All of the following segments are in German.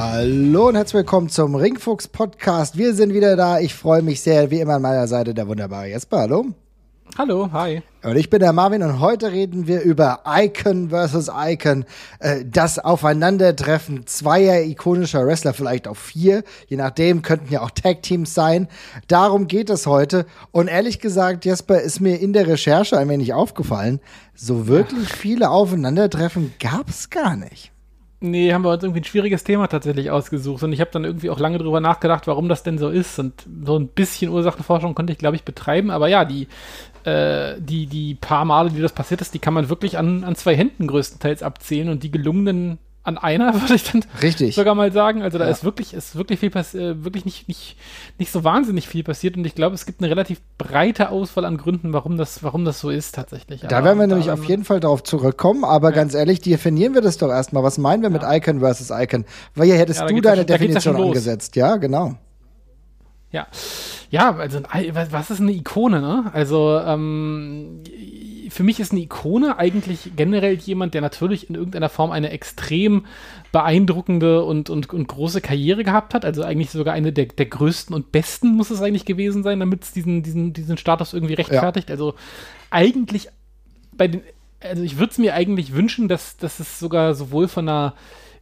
Hallo und herzlich willkommen zum Ringfuchs Podcast. Wir sind wieder da. Ich freue mich sehr, wie immer an meiner Seite der wunderbare Jesper. Hallo. Hallo, hi. Und ich bin der Marvin und heute reden wir über Icon versus Icon. Äh, das Aufeinandertreffen zweier ikonischer Wrestler, vielleicht auch vier, je nachdem, könnten ja auch Tag-Teams sein. Darum geht es heute. Und ehrlich gesagt, Jesper, ist mir in der Recherche ein wenig aufgefallen, so wirklich viele Aufeinandertreffen gab es gar nicht. Nee, haben wir uns irgendwie ein schwieriges Thema tatsächlich ausgesucht. Und ich habe dann irgendwie auch lange drüber nachgedacht, warum das denn so ist. Und so ein bisschen Ursachenforschung konnte ich, glaube ich, betreiben. Aber ja, die, äh, die, die paar Male, die das passiert ist, die kann man wirklich an, an zwei Händen größtenteils abzählen. Und die gelungenen an einer, würde ich dann Richtig. sogar mal sagen. Also da Ja. ist wirklich, ist wirklich viel passiert, wirklich nicht, nicht, nicht so wahnsinnig viel passiert. Und ich glaube, es gibt eine relativ breite Auswahl an Gründen, warum das, warum das so ist tatsächlich. Da Aber werden wir nämlich auf jeden Fall darauf zurückkommen, aber ganz ehrlich, definieren wir das doch erstmal. Was meinen wir mit Icon versus Icon? Weil hier hättest Ja, du ja deine schon- ja Definition angesetzt. Ja, genau. Ja, ja, also was ist eine Ikone, ne? Also ähm, für mich ist eine Ikone eigentlich generell jemand, der natürlich in irgendeiner Form eine extrem beeindruckende und, und, und große Karriere gehabt hat. Also eigentlich sogar eine der, der größten und besten muss es eigentlich gewesen sein, damit es diesen, diesen, diesen Status irgendwie rechtfertigt. Also eigentlich bei den, also ich würde es mir eigentlich wünschen, dass, dass es sogar sowohl von einer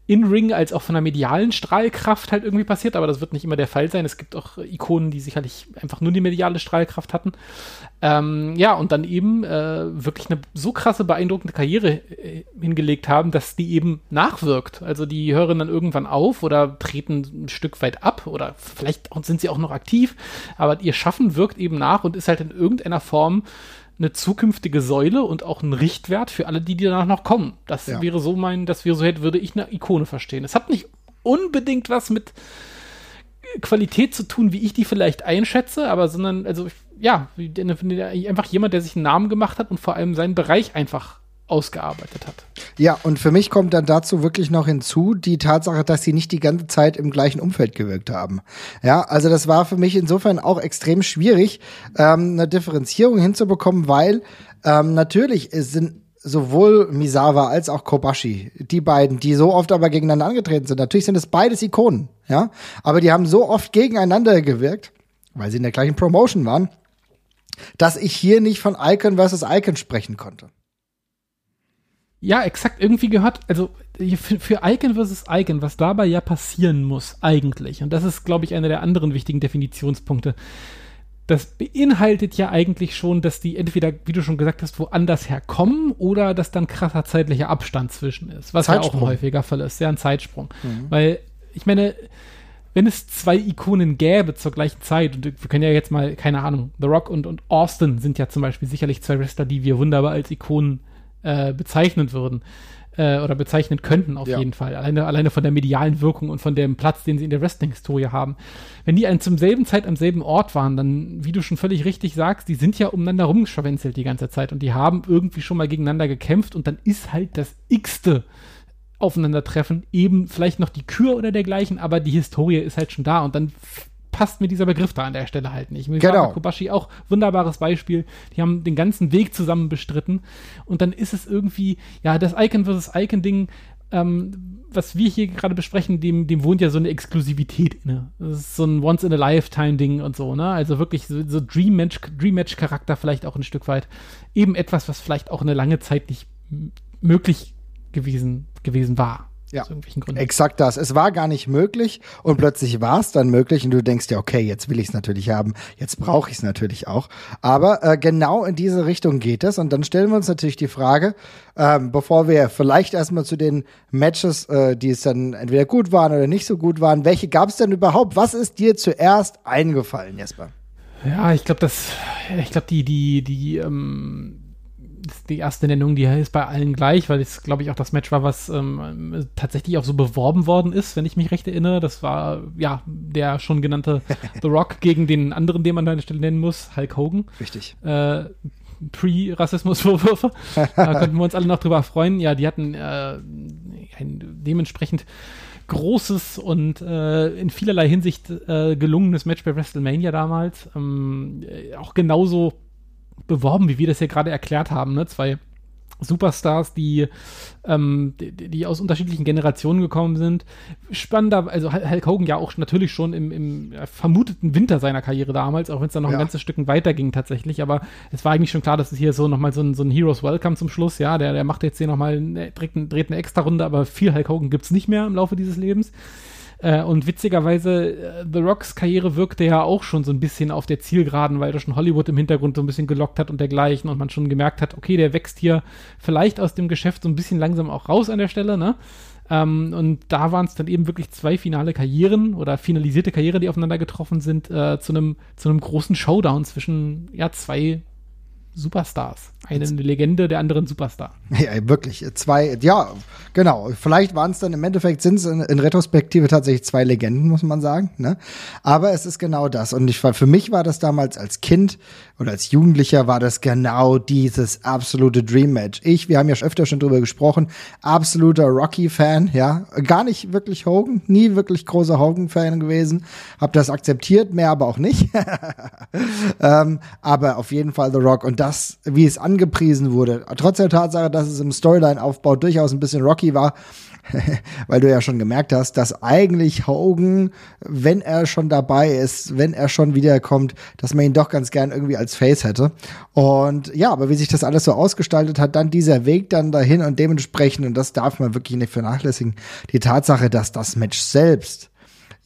in-Ring als auch von einer medialen Strahlkraft halt irgendwie passiert, aber das wird nicht immer der Fall sein. Es gibt auch Ikonen, die sicherlich einfach nur die mediale Strahlkraft hatten. Ähm, ja, und dann eben äh, wirklich eine so krasse, beeindruckende Karriere äh, hingelegt haben, dass die eben nachwirkt. Also die hören dann irgendwann auf oder treten ein Stück weit ab oder vielleicht sind sie auch noch aktiv, aber ihr Schaffen wirkt eben nach und ist halt in irgendeiner Form eine zukünftige Säule und auch ein Richtwert für alle, die, die danach noch kommen. Das Ja. wäre so mein, das wäre so hätte, würde ich eine Ikone verstehen. Es hat nicht unbedingt was mit Qualität zu tun, wie ich die vielleicht einschätze, aber sondern, also, ja, einfach jemand, der sich einen Namen gemacht hat und vor allem seinen Bereich einfach ausgearbeitet hat. Ja, und für mich kommt dann dazu wirklich noch hinzu die Tatsache, dass sie nicht die ganze Zeit im gleichen Umfeld gewirkt haben. Ja, also das war für mich insofern auch extrem schwierig, ähm, eine Differenzierung hinzubekommen, weil ähm, natürlich sind sowohl Misawa als auch Kobashi, die beiden, die so oft aber gegeneinander angetreten sind. Natürlich sind es beides Ikonen, ja, aber die haben so oft gegeneinander gewirkt, weil sie in der gleichen Promotion waren, dass ich hier nicht von Icon versus Icon sprechen konnte. Ja, exakt. Irgendwie gehört, also für, für Icon versus Icon, was dabei ja passieren muss, eigentlich, und das ist, glaube ich, einer der anderen wichtigen Definitionspunkte. Das beinhaltet ja eigentlich schon, dass die entweder, wie du schon gesagt hast, woanders herkommen oder dass dann krasser zeitlicher Abstand zwischen ist, was ja auch ein Zeitsprung. häufiger Fall ist, ja ein Zeitsprung. Weil, ich meine, wenn es zwei Ikonen gäbe zur gleichen Zeit, und wir können ja jetzt mal, keine Ahnung, The Rock und, und Austin sind ja zum Beispiel sicherlich zwei Wrestler, die wir wunderbar als Ikonen äh, bezeichnen würden äh, oder bezeichnen könnten auf Ja. jeden Fall. Alleine, alleine von der medialen Wirkung und von dem Platz, den sie in der Wrestling-Historie haben. Wenn die an, zum selben Zeit am selben Ort waren, dann, wie du schon völlig richtig sagst, die sind ja umeinander rumgeschwänzelt die ganze Zeit und die haben irgendwie schon mal gegeneinander gekämpft und dann ist halt das x-te Aufeinandertreffen eben vielleicht noch die Kür oder dergleichen, aber die Historie ist halt schon da und dann passt mir dieser Begriff da an der Stelle halt nicht. Mit Genau. Kobashi auch wunderbares Beispiel. Die haben den ganzen Weg zusammen bestritten und dann ist es irgendwie, ja, das Icon versus Icon Ding, ähm, was wir hier gerade besprechen, dem, dem wohnt ja so eine Exklusivität inne. Das ist so ein Once-in-a-Lifetime-Ding und so, ne? Also wirklich so, so Dream-Match- Dream-Match-Charakter vielleicht auch ein Stück weit. Eben etwas, was vielleicht auch eine lange Zeit nicht möglich gewesen, gewesen war. Ja. Aus irgendwelchen Gründen. Exakt das. Es war gar nicht möglich und plötzlich war es dann möglich und du denkst ja, okay, jetzt will ich es natürlich haben, jetzt brauche ich es natürlich auch. Aber äh, genau in diese Richtung geht es und dann stellen wir uns natürlich die Frage, ähm, bevor wir vielleicht erstmal zu den Matches, äh, die es dann entweder gut waren oder nicht so gut waren, welche gab es denn überhaupt? Was ist dir zuerst eingefallen, Jesper? Ja, ich glaube, das, ich glaube, die, die, die, ähm, die erste Nennung, die ist bei allen gleich, weil es, glaube ich, auch das Match war, was ähm, tatsächlich auch so beworben worden ist, wenn ich mich recht erinnere. Das war, ja, der schon genannte The Rock gegen den anderen, den man an der Stelle nennen muss, Hulk Hogan. Richtig. Äh, Pre-Rassismusvorwürfe. da könnten wir uns alle noch drüber freuen. Ja, die hatten äh, ein dementsprechend großes und äh, in vielerlei Hinsicht äh, gelungenes Match bei WrestleMania damals. Ähm, äh, auch genauso beworben, wie wir das ja gerade erklärt haben. Ne? Zwei Superstars, die, ähm, die, die, aus unterschiedlichen Generationen gekommen sind. Spannender, also Hulk Hogan ja auch natürlich schon im, im vermuteten Winter seiner Karriere damals, auch wenn es dann noch ja. ein ganzes Stück weiter ging tatsächlich. Aber es war eigentlich schon klar, dass es hier so nochmal so ein, so ein Heroes Welcome zum Schluss, ja, der, der macht jetzt hier nochmal, dreht, dreht eine extra Runde, aber viel Hulk Hogan gibt es nicht mehr im Laufe dieses Lebens. Äh, und witzigerweise, äh, The Rocks Karriere wirkte ja auch schon so ein bisschen auf der Zielgeraden, weil er schon Hollywood im Hintergrund so ein bisschen gelockt hat und dergleichen und man schon gemerkt hat, okay, der wächst hier vielleicht aus dem Geschäft so ein bisschen langsam auch raus an der Stelle, ne? Ähm, und da waren es dann eben wirklich zwei finale Karrieren oder finalisierte Karriere, die aufeinander getroffen sind, äh, zu einem zu großen Showdown zwischen ja zwei Superstars. Eine. Legende, der andere ein Superstar. Ja, wirklich. Zwei, ja, genau. Vielleicht waren es dann im Endeffekt, sind es in, in, Retrospektive tatsächlich zwei Legenden, muss man sagen. Ne? Aber es ist genau das. Und ich, für mich war das damals als Kind oder als Jugendlicher war das genau dieses absolute Dream Match. Ich, wir haben ja öfter schon drüber gesprochen, absoluter Rocky-Fan, ja. Gar nicht wirklich Hogan, nie wirklich großer Hogan-Fan gewesen. Hab das akzeptiert, mehr aber auch nicht. ähm, aber auf jeden Fall The Rock. Und das, wie es angepriesen wurde, trotz der Tatsache, dass es im Storyline-Aufbau durchaus ein bisschen Rocky war, weil du ja schon gemerkt hast, dass eigentlich Hogan, wenn er schon dabei ist, wenn er schon wiederkommt, dass man ihn doch ganz gern irgendwie als Face hätte. Und ja, aber wie sich das alles so ausgestaltet hat, dann dieser Weg dann dahin und dementsprechend, und das darf man wirklich nicht vernachlässigen, die Tatsache, dass das Match selbst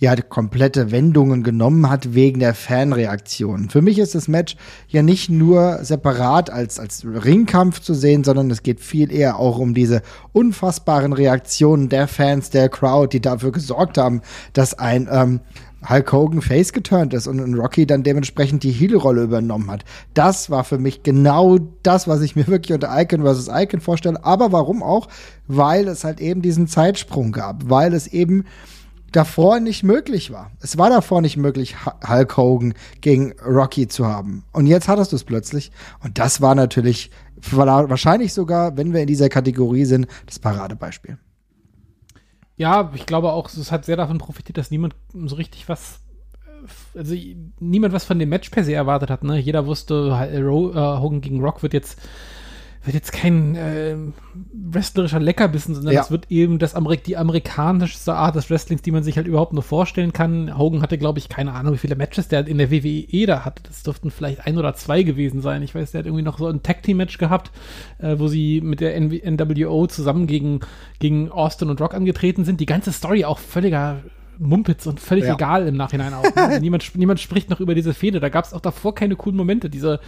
ja komplette Wendungen genommen hat wegen der Fanreaktion. Für mich ist das Match ja nicht nur separat als, als Ringkampf zu sehen, sondern es geht viel eher auch um diese unfassbaren Reaktionen der Fans, der Crowd, die dafür gesorgt haben, dass ein ähm, Hulk Hogan face geturnt ist und Rocky dann dementsprechend die Heel-Rolle übernommen hat. Das war für mich genau das, was ich mir wirklich unter Icon vs. Icon vorstelle. Aber warum auch? Weil es halt eben diesen Zeitsprung gab, weil es eben davor nicht möglich war. Es war davor nicht möglich, Hulk Hogan gegen Rocky zu haben. Und jetzt hattest du es plötzlich. Und das war natürlich wahrscheinlich sogar, wenn wir in dieser Kategorie sind, das Paradebeispiel. Ja, ich glaube auch, es hat sehr davon profitiert, dass niemand so richtig was also niemand was von dem Match per se erwartet hat. Ne? Jeder wusste, äh, Hogan gegen Rock wird jetzt wird jetzt kein äh, wrestlerischer Leckerbissen, sondern es wird eben das Amerik die amerikanischste Art des Wrestlings, die man sich halt überhaupt nur vorstellen kann. Hogan hatte, glaube ich, keine Ahnung, wie viele Matches der in der WWE da hatte. Das dürften vielleicht ein oder zwei gewesen sein. Ich weiß, der hat irgendwie noch so ein Tag-Team-Match gehabt, äh, wo sie mit der N NWO zusammen gegen, gegen Austin und Rock angetreten sind. Die ganze Story auch völliger Mumpitz und völlig ja. egal im Nachhinein auch. Ne? Niemand, niemand spricht noch über diese Fehde. Da gab es auch davor keine coolen Momente. Diese,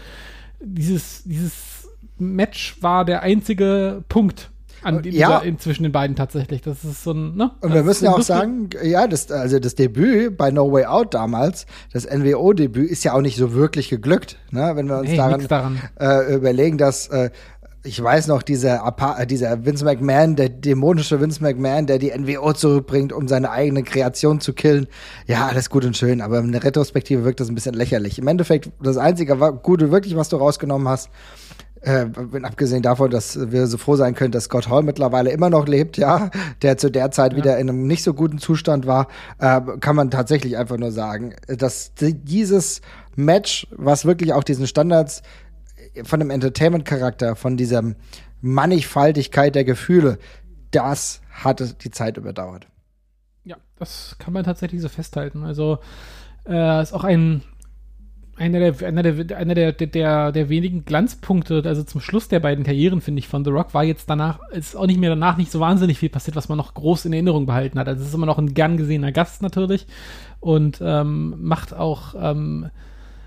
dieses, dieses Match war der einzige Punkt an ja. in, zwischen den beiden tatsächlich. Das ist so ein, ne? Und wir müssen ja auch sagen, ja, das, also das Debüt bei No Way Out damals, das NWO-Debüt, ist ja auch nicht so wirklich geglückt, ne? Wenn wir uns nee, daran, daran. Äh, überlegen, dass äh, ich weiß noch, dieser, äh, dieser Vince McMahon, der dämonische Vince McMahon, der die NWO zurückbringt, um seine eigene Kreation zu killen. Ja, alles gut und schön, aber in der Retrospektive wirkt das ein bisschen lächerlich. Im Endeffekt, das Einzige Gute wirklich, was du rausgenommen hast, äh, abgesehen davon, dass wir so froh sein können, dass Scott Hall mittlerweile immer noch lebt, ja, der zu der Zeit ja. wieder in einem nicht so guten Zustand war, äh, kann man tatsächlich einfach nur sagen, dass dieses Match, was wirklich auch diesen Standards von dem Entertainment-Charakter, von dieser Mannigfaltigkeit der Gefühle, das hat die Zeit überdauert. Ja, das kann man tatsächlich so festhalten. Also äh, ist auch ein einer der, einer der, einer der, der, der wenigen Glanzpunkte, also zum Schluss der beiden Karrieren, finde ich, von The Rock, war jetzt danach, ist auch nicht mehr danach nicht so wahnsinnig viel passiert, was man noch groß in Erinnerung behalten hat. Also es ist immer noch ein gern gesehener Gast natürlich und ähm, macht auch, ähm,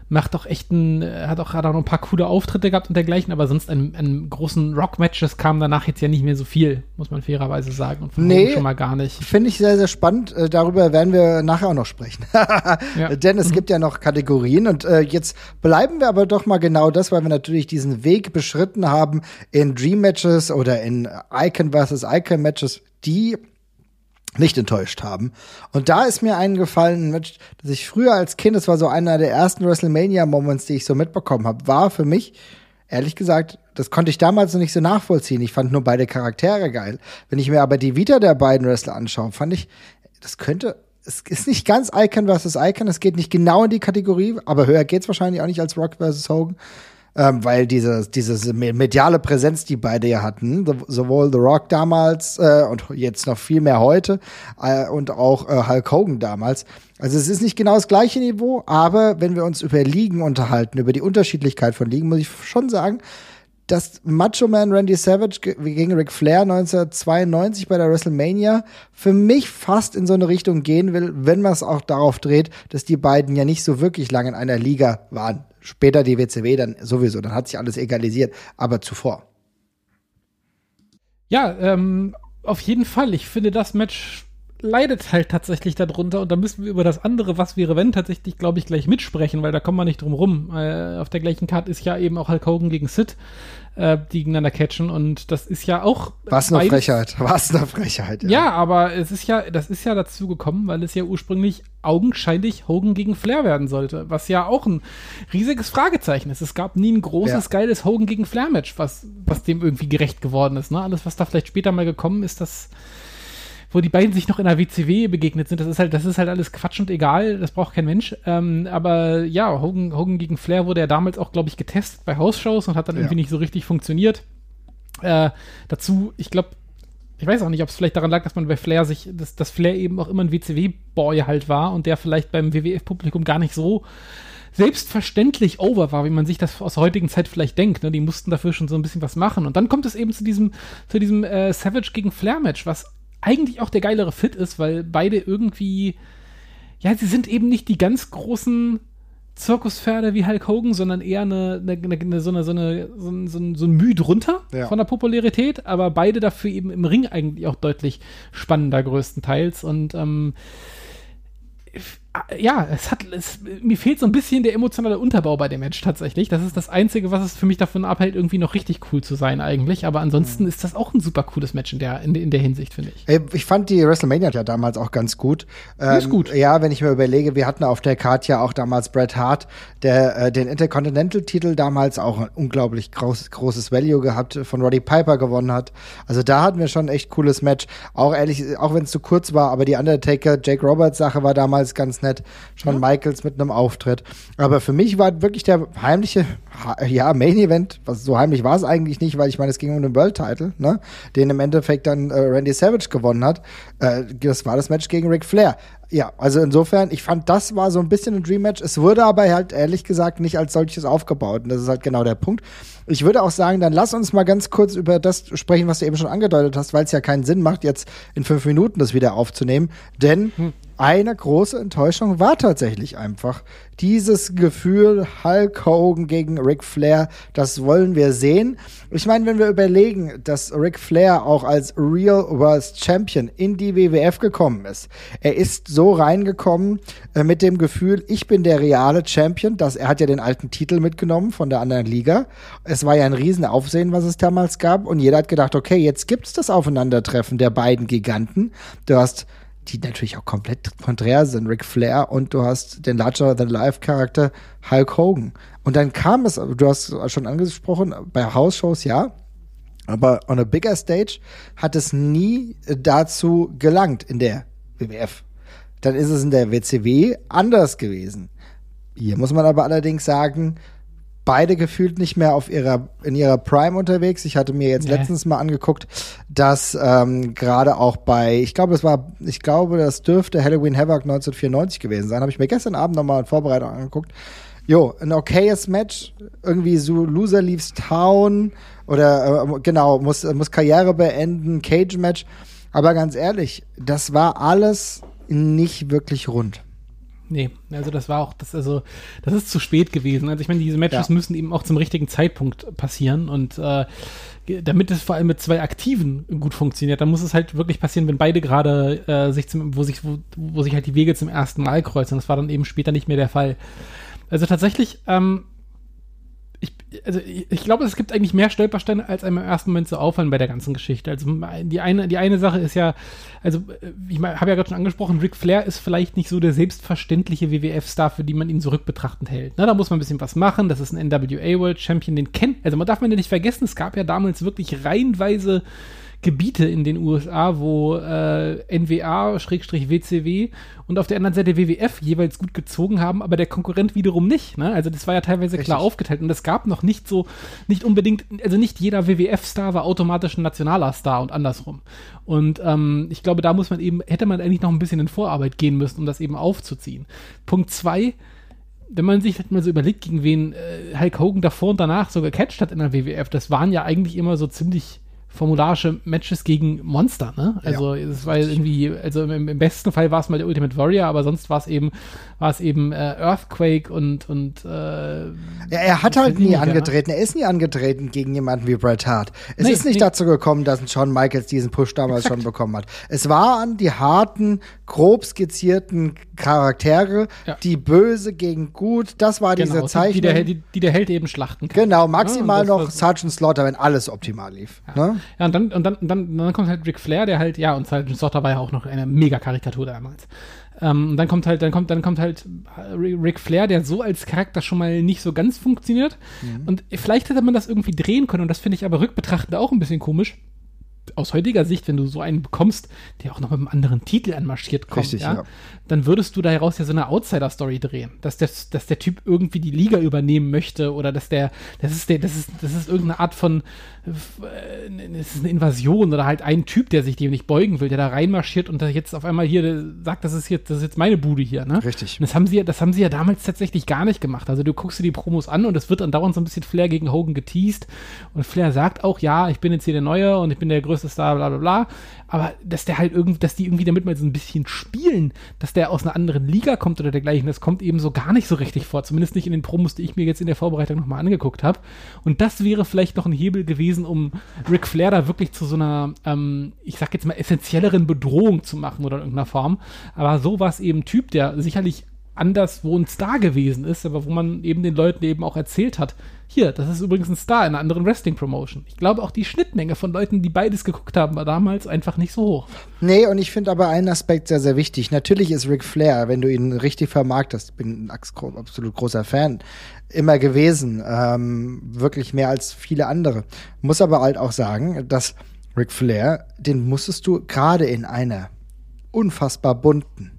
macht doch echt ein, äh, hat auch, auch noch ein paar coole Auftritte gehabt und dergleichen, aber sonst an, an großen Rock-Matches kam danach jetzt ja nicht mehr so viel, muss man fairerweise sagen. Und von nee, schon mal gar nicht. Finde ich sehr, sehr spannend. Äh, darüber werden wir nachher auch noch sprechen. ja. Denn es mhm. gibt ja noch Kategorien und äh, jetzt bleiben wir aber doch mal genau das, weil wir natürlich diesen Weg beschritten haben in Dream Matches oder in Icon versus Icon Matches, die nicht enttäuscht haben. Und da ist mir eingefallen, Match, dass ich früher als Kind, das war so einer der ersten WrestleMania-Moments, die ich so mitbekommen habe, war für mich, ehrlich gesagt, das konnte ich damals noch nicht so nachvollziehen. Ich fand nur beide Charaktere geil. Wenn ich mir aber die Vita der beiden Wrestler anschaue, fand ich, das könnte, es ist nicht ganz Icon versus Icon, es geht nicht genau in die Kategorie, aber höher geht's wahrscheinlich auch nicht als Rock versus Hogan ähm, weil diese, diese mediale Präsenz, die beide ja hatten, sowohl The Rock damals äh, und jetzt noch viel mehr heute äh, und auch äh, Hulk Hogan damals. Also es ist nicht genau das gleiche Niveau, aber wenn wir uns über Ligen unterhalten, über die Unterschiedlichkeit von Ligen, muss ich schon sagen, dass Macho Man Randy Savage gegen Ric Flair 1992 bei der WrestleMania für mich fast in so eine Richtung gehen will, wenn man es auch darauf dreht, dass die beiden ja nicht so wirklich lange in einer Liga waren. Später die WCW dann sowieso, dann hat sich alles egalisiert, aber zuvor. Ja, ähm, auf jeden Fall. Ich finde, das Match leidet halt tatsächlich darunter und da müssen wir über das andere, was wäre wenn, tatsächlich, glaube ich, gleich mitsprechen, weil da kommen wir nicht drum rum. Äh, auf der gleichen Karte ist ja eben auch Hulk Hogan gegen Sid, äh, die gegeneinander catchen und das ist ja auch. Was eine Frechheit, was eine Frechheit. Ja. ja, aber es ist ja, das ist ja dazu gekommen, weil es ja ursprünglich augenscheinlich Hogan gegen Flair werden sollte, was ja auch ein riesiges Fragezeichen ist. Es gab nie ein großes, ja. geiles Hogan gegen Flair-Match, was, was dem irgendwie gerecht geworden ist. Ne? Alles, was da vielleicht später mal gekommen ist, das wo die beiden sich noch in der WCW begegnet sind. Das ist halt, das ist halt alles Quatsch und egal, das braucht kein Mensch. Ähm, aber ja, Hogan, Hogan gegen Flair wurde ja damals auch, glaube ich, getestet bei Hausshows und hat dann ja. irgendwie nicht so richtig funktioniert. Äh, dazu, ich glaube, ich weiß auch nicht, ob es vielleicht daran lag, dass man bei Flair sich, dass, dass Flair eben auch immer ein WCW-Boy halt war und der vielleicht beim WWF-Publikum gar nicht so selbstverständlich over war, wie man sich das aus der heutigen Zeit vielleicht denkt. Ne? Die mussten dafür schon so ein bisschen was machen. Und dann kommt es eben zu diesem, zu diesem äh, Savage gegen Flair-Match, was eigentlich auch der geilere Fit ist, weil beide irgendwie, ja, sie sind eben nicht die ganz großen Zirkuspferde wie Hulk Hogan, sondern eher eine, eine, eine, so, eine, so, eine, so, ein, so, ein, so ein Mühe drunter ja. von der Popularität, aber beide dafür eben im Ring eigentlich auch deutlich spannender größtenteils und ähm, ja, es hat, es, mir fehlt so ein bisschen der emotionale Unterbau bei dem Match tatsächlich. Das ist das Einzige, was es für mich davon abhält, irgendwie noch richtig cool zu sein eigentlich. Aber ansonsten mhm. ist das auch ein super cooles Match in der, in, in der Hinsicht, finde ich. Ich fand die WrestleMania ja damals auch ganz gut. Ähm, ist gut. Ja, wenn ich mir überlege, wir hatten auf der Karte ja auch damals Bret Hart, der äh, den Intercontinental-Titel damals auch ein unglaublich groß, großes Value gehabt, von Roddy Piper gewonnen hat. Also da hatten wir schon ein echt cooles Match. Auch ehrlich, auch wenn es zu kurz war, aber die Undertaker, Jake Roberts Sache war damals ganz nett. Shawn. Michaels mit einem Auftritt. Aber für mich war wirklich der heimliche, ja, Main Event, was so heimlich war es eigentlich nicht, weil ich meine, es ging um den World Title, ne, den im Endeffekt dann äh, Randy Savage gewonnen hat. Äh, das war das Match gegen Ric Flair. Ja, also insofern, ich fand, das war so ein bisschen ein Dream Match. Es wurde aber halt ehrlich gesagt nicht als solches aufgebaut. Und das ist halt genau der Punkt. Ich würde auch sagen, dann lass uns mal ganz kurz über das sprechen, was du eben schon angedeutet hast, weil es ja keinen Sinn macht, jetzt in fünf Minuten das wieder aufzunehmen. Denn hm eine große Enttäuschung war tatsächlich einfach dieses Gefühl Hulk Hogan gegen Ric Flair, das wollen wir sehen. Ich meine, wenn wir überlegen, dass Ric Flair auch als Real World Champion in die WWF gekommen ist, er ist so reingekommen äh, mit dem Gefühl, ich bin der reale Champion, dass er hat ja den alten Titel mitgenommen von der anderen Liga. Es war ja ein Riesenaufsehen, was es damals gab und jeder hat gedacht, okay, jetzt gibt's das Aufeinandertreffen der beiden Giganten. Du hast die natürlich auch komplett konträr sind, Ric Flair und du hast den Larger-than-Life-Charakter Hulk Hogan. Und dann kam es, du hast schon angesprochen, bei House-Shows ja, aber on a bigger stage hat es nie dazu gelangt in der WWF. Dann ist es in der WCW anders gewesen. Hier muss man aber allerdings sagen, beide gefühlt nicht mehr auf ihrer in ihrer Prime unterwegs. Ich hatte mir jetzt nee. letztens mal angeguckt, dass ähm, gerade auch bei, ich glaube, es war, ich glaube, das dürfte Halloween Havoc 1994 gewesen sein. Habe ich mir gestern Abend nochmal in Vorbereitung angeguckt. Jo, ein okayes Match, irgendwie so Loser leaves Town oder äh, genau, muss, muss Karriere beenden, Cage Match. Aber ganz ehrlich, das war alles nicht wirklich rund. Nee, also das war auch, das, also, das ist zu spät gewesen. Also ich meine, diese Matches Ja. müssen eben auch zum richtigen Zeitpunkt passieren und äh, damit es vor allem mit zwei Aktiven gut funktioniert, dann muss es halt wirklich passieren, wenn beide gerade äh, sich zum, wo sich, wo, wo sich halt die Wege zum ersten Mal kreuzen. Das war dann eben später nicht mehr der Fall. Also tatsächlich, ähm, ich, also ich, ich glaube, es gibt eigentlich mehr Stolpersteine, als einem im ersten Moment so auffallen bei der ganzen Geschichte. Also die eine, die eine Sache ist ja, also äh, ich habe ja gerade schon angesprochen, Ric Flair ist vielleicht nicht so der selbstverständliche WWF-Star, für die man ihn zurückbetrachtend hält. Na, da muss man ein bisschen was machen. Das ist ein NWA World Champion, den kennt, also man darf man ja nicht vergessen, es gab ja damals wirklich reihenweise Gebiete in den USA, wo äh, NWA-WCW und auf der anderen Seite WWF jeweils gut gezogen haben, aber der Konkurrent wiederum nicht. Ne? Also das war ja teilweise klar Richtig. aufgeteilt und es gab noch nicht so, nicht unbedingt, also nicht jeder WWF-Star war automatisch ein nationaler Star und andersrum. Und ähm, ich glaube, da muss man eben, hätte man eigentlich noch ein bisschen in Vorarbeit gehen müssen, um das eben aufzuziehen. Punkt zwei, wenn man sich halt mal so überlegt, gegen wen äh, Hulk Hogan davor und danach so gecatcht hat in der WWF, das waren ja eigentlich immer so ziemlich formularische Matches gegen Monster, ne? Also es war irgendwie, also im, im besten Fall war es mal der Ultimate Warrior, aber sonst war es eben, war es eben äh, Earthquake und und äh, Ja, er hat halt nie angetreten. Er ist nie angetreten gegen jemanden wie Bret Hart. Es Nee, ist nicht nee. dazu gekommen, dass Shawn Michaels diesen Push damals Exakt. schon bekommen hat. Es waren die harten, grob skizzierten Charaktere, Ja. die böse gegen gut. Das war diese genau, die, Zeichnung. die, der, Held- die, die der Held eben schlachten kann. genau, Ja, maximal noch Sergeant Slaughter, wenn alles optimal lief. Ne? Ja, und dann, und dann, und dann, dann kommt halt Ric Flair, der halt, ja, und Sergeant Slaughter war ja auch noch eine Mega-Karikatur damals. Ähm, und dann kommt halt, dann kommt, dann kommt halt äh, Ric Flair, der so als Charakter schon mal nicht so ganz funktioniert. Und vielleicht hätte man das irgendwie drehen können, und das finde ich aber rückbetrachtend auch ein bisschen komisch. Aus heutiger Sicht, wenn du so einen bekommst, der auch noch mit einem anderen Titel anmarschiert kommt, Richtig, ja, ja. dann würdest du daraus ja so eine Outsider-Story drehen, dass der, dass der Typ irgendwie die Liga übernehmen möchte oder dass der, das ist der, das ist, das ist irgendeine Art von, es ist eine Invasion oder halt ein Typ, der sich dem nicht beugen will, der da reinmarschiert und da jetzt auf einmal hier äh, sagt, das ist jetzt, das ist jetzt meine Bude hier, ne? Richtig. Und das haben sie ja, das haben sie ja damals tatsächlich gar nicht gemacht. Also du guckst dir die Promos an und es wird dann dauernd so ein bisschen Flair gegen Hogan geteased und Flair sagt auch, ja, ich bin jetzt hier der Neue und ich bin der größte Star, bla bla bla. Aber dass der halt irgendwie, dass die irgendwie damit mal so ein bisschen spielen, dass der aus einer anderen Liga kommt oder dergleichen, das kommt eben so gar nicht so richtig vor. Zumindest nicht in den Promos, die ich mir jetzt in der Vorbereitung nochmal angeguckt habe. Und das wäre vielleicht noch ein Hebel gewesen, um Ric Flair da wirklich zu so einer, ähm, ich sag jetzt mal, essentielleren Bedrohung zu machen oder in irgendeiner Form. Aber so war es eben Typ, der sicherlich anderswo ein Star gewesen ist, aber wo man eben den Leuten eben auch erzählt hat, hier, das ist übrigens ein Star in einer anderen Wrestling-Promotion. Ich glaube auch die Schnittmenge von Leuten, die beides geguckt haben, war damals einfach nicht so hoch. Nee, und ich finde aber einen Aspekt sehr, sehr wichtig. Natürlich ist Ric Flair, wenn du ihn richtig vermarktest, bin ein absolut großer Fan, immer gewesen, ähm, wirklich mehr als viele andere. Muss aber halt auch sagen, dass Ric Flair, den musstest du gerade in einer unfassbar bunten,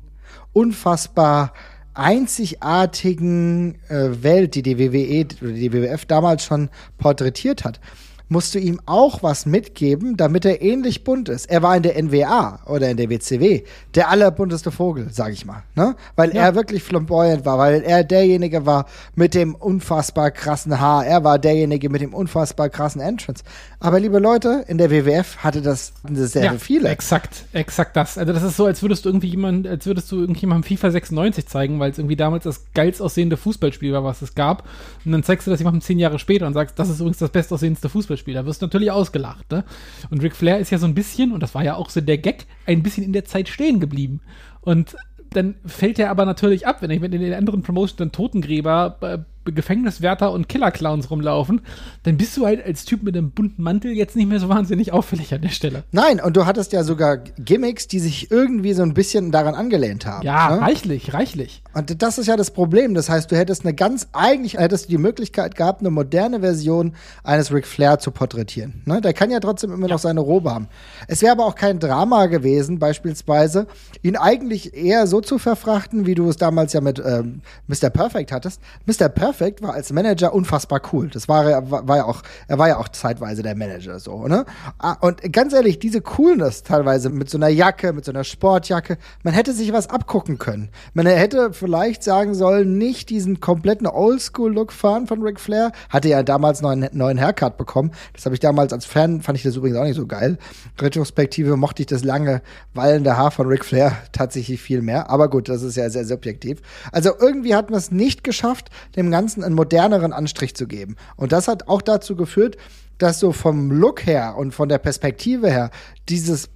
unfassbar einzigartigen äh, Welt, die die WWE oder die WWF damals schon porträtiert hat, musst du ihm auch was mitgeben, damit er ähnlich bunt ist. Er war in der NWA oder in der WCW der allerbunteste Vogel, sag ich mal, ne? Weil Ja. er wirklich flamboyant war, weil er derjenige war mit dem unfassbar krassen Haar, er war derjenige mit dem unfassbar krassen Entrance. Aber liebe Leute, in der WWF hatte das sehr viele. Exakt, exakt das. Also das ist so, als würdest du irgendwie jemand, als würdest du irgendjemandem FIFA 96 zeigen, weil es irgendwie damals das geilst aussehende Fußballspiel war, was es gab. Und dann zeigst du das jemandem zehn Jahre später und sagst, das ist übrigens das bestaussehendste Fußballspiel. Da wirst du natürlich ausgelacht, ne? Und Ric Flair ist ja so ein bisschen, und das war ja auch so der Gag, ein bisschen in der Zeit stehen geblieben. Und dann fällt er aber natürlich ab, wenn, ich, wenn in den anderen Promotions dann Totengräber, äh, Gefängniswärter und Killerclowns rumlaufen, dann bist du halt als Typ mit einem bunten Mantel jetzt nicht mehr so wahnsinnig auffällig an der Stelle. Nein, und du hattest ja sogar Gimmicks, die sich irgendwie so ein bisschen daran angelehnt haben. Ja, ne? reichlich, reichlich. Und das ist ja das Problem. Das heißt, du hättest eine ganz, eigentlich hättest du die Möglichkeit gehabt, eine moderne Version eines Ric Flair zu porträtieren. Ne? Der kann ja trotzdem immer noch seine Robe haben. Es wäre aber auch kein Drama gewesen, beispielsweise, ihn eigentlich eher so zu verfrachten, wie du es damals ja mit ähm, Mr. Perfect hattest. Mr. Perfect perfekt, war als Manager unfassbar cool. Das war er, war ja auch, er war ja auch zeitweise der Manager, so, ne? Ah, und ganz ehrlich, diese Coolness teilweise mit so einer Jacke, mit so einer Sportjacke, man hätte sich was abgucken können. Man hätte vielleicht sagen sollen, nicht diesen kompletten Oldschool-Look fahren von Ric Flair. Hatte ja damals noch einen neuen Haircut bekommen. Das habe ich damals als Fan, fand ich das übrigens auch nicht so geil. Retrospektive mochte ich das lange wallende Haar von Ric Flair tatsächlich viel mehr. Aber gut, das ist ja sehr subjektiv. Also irgendwie hat man es nicht geschafft, dem Ganzen einen moderneren Anstrich zu geben. Und das hat auch dazu geführt, dass so vom Look her und von der Perspektive her dieses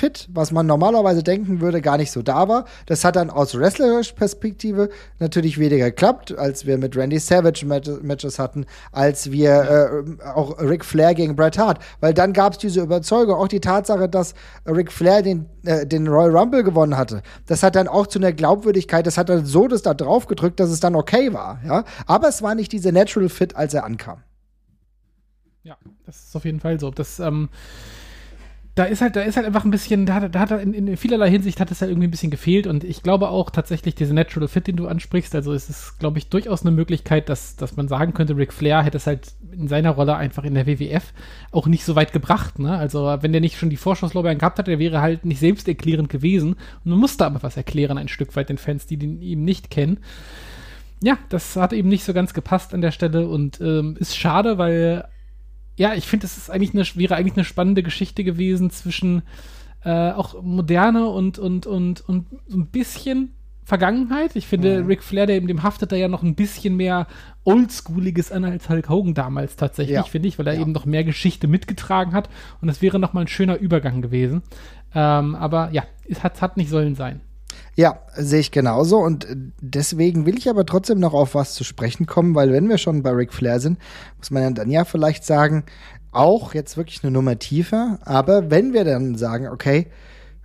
Fit, was man normalerweise denken würde, gar nicht so da war. Das hat dann aus wrestlerischer Perspektive natürlich weniger geklappt, als wir mit Randy Savage Matches hatten, als wir äh, auch Ric Flair gegen Bret Hart. Weil dann gab es diese Überzeugung, auch die Tatsache, dass Ric Flair den, äh, den Royal Rumble gewonnen hatte. Das hat dann auch zu einer Glaubwürdigkeit, das hat dann so das da drauf gedrückt, dass es dann okay war. Ja? Aber es war nicht diese Natural Fit, als er ankam. Ja, das ist auf jeden Fall so. Das, ähm, da ist halt, da ist halt einfach ein bisschen, da da hat in, in, vielerlei Hinsicht hat es halt irgendwie ein bisschen gefehlt und ich glaube auch tatsächlich diese Natural Fit, den du ansprichst, also es ist, glaube ich, durchaus eine Möglichkeit, dass, dass man sagen könnte, Ric Flair hätte es halt in seiner Rolle einfach in der WWF auch nicht so weit gebracht, ne? Also wenn der nicht schon die Vorschusslorbeeren gehabt hat, der wäre halt nicht selbsterklärend gewesen und man musste aber was erklären ein Stück weit den Fans, die den eben nicht kennen. Ja, das hat eben nicht so ganz gepasst an der Stelle und ähm, ist schade, weil ja, ich finde, es ist eigentlich eine, wäre eigentlich eine spannende Geschichte gewesen zwischen äh, auch moderne und, und, und, und so ein bisschen Vergangenheit. Ich finde, mhm. Ric Flair, dem, dem haftet da ja noch ein bisschen mehr Oldschooliges an als Hulk Hogan damals tatsächlich, ja. finde ich, weil er ja. eben noch mehr Geschichte mitgetragen hat. Und das wäre noch mal ein schöner Übergang gewesen. Ähm, aber ja, es hat, hat nicht sollen sein. Ja, sehe ich genauso. Und deswegen will ich aber trotzdem noch auf was zu sprechen kommen, weil wenn wir schon bei Ric Flair sind, muss man dann ja vielleicht sagen, auch jetzt wirklich eine Nummer tiefer. Aber wenn wir dann sagen, okay,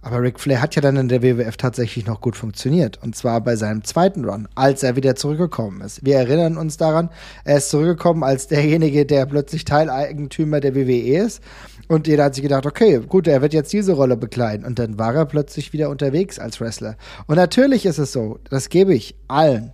aber Ric Flair hat ja dann in der WWF tatsächlich noch gut funktioniert. Und zwar bei seinem zweiten Run, als er wieder zurückgekommen ist. Wir erinnern uns daran, er ist zurückgekommen als derjenige, der plötzlich Teileigentümer der WWE ist. Und jeder hat sich gedacht, okay, gut, er wird jetzt diese Rolle bekleiden. Und dann war er plötzlich wieder unterwegs als Wrestler. Und natürlich ist es so, das gebe ich allen.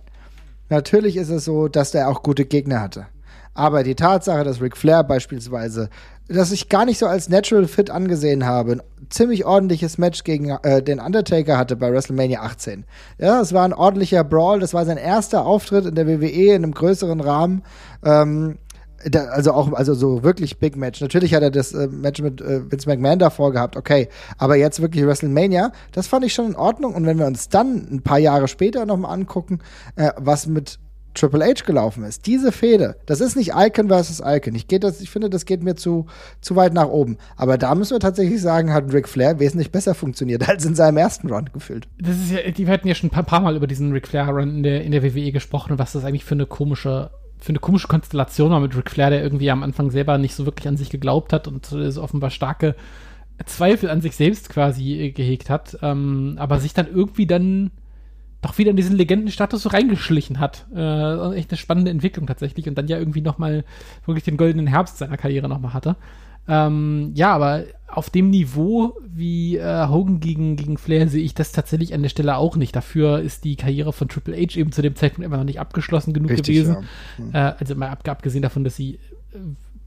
Natürlich ist es so, dass der auch gute Gegner hatte. Aber die Tatsache, dass Ric Flair beispielsweise, dass ich gar nicht so als Natural Fit angesehen habe, ein ziemlich ordentliches Match gegen äh, den Undertaker hatte bei WrestleMania 18. Ja, es war ein ordentlicher Brawl, das war sein erster Auftritt in der WWE in einem größeren Rahmen. Ähm, da, also auch, also so wirklich Big Match. Natürlich hat er das äh, Match mit äh, Vince McMahon davor gehabt, okay. Aber jetzt wirklich WrestleMania, das fand ich schon in Ordnung. Und wenn wir uns dann ein paar Jahre später nochmal angucken, äh, was mit Triple H gelaufen ist. Diese Fehde, das ist nicht Icon versus Icon. Ich, das, ich finde, das geht mir zu, zu weit nach oben. Aber da müssen wir tatsächlich sagen, hat Ric Flair wesentlich besser funktioniert als in seinem ersten Run gefühlt. Das ist ja, die hatten ja schon ein paar, paar Mal über diesen Ric Flair Run in der, in der WWE gesprochen und was das eigentlich für eine komische für eine komische Konstellation war mit Ric Flair, der irgendwie am Anfang selber nicht so wirklich an sich geglaubt hat und so offenbar starke Zweifel an sich selbst quasi gehegt hat, ähm, aber sich dann irgendwie dann doch wieder in diesen Legendenstatus so reingeschlichen hat. Äh, echt eine spannende Entwicklung tatsächlich und dann ja irgendwie nochmal wirklich den goldenen Herbst seiner Karriere nochmal hatte. Ähm, ja, aber auf dem Niveau wie äh, Hogan gegen, gegen Flair sehe ich das tatsächlich an der Stelle auch nicht. Dafür ist die Karriere von Triple H eben zu dem Zeitpunkt immer noch nicht abgeschlossen genug Richtig, gewesen. Ja. Mhm. Äh, also mal ab, abgesehen davon, dass sie äh,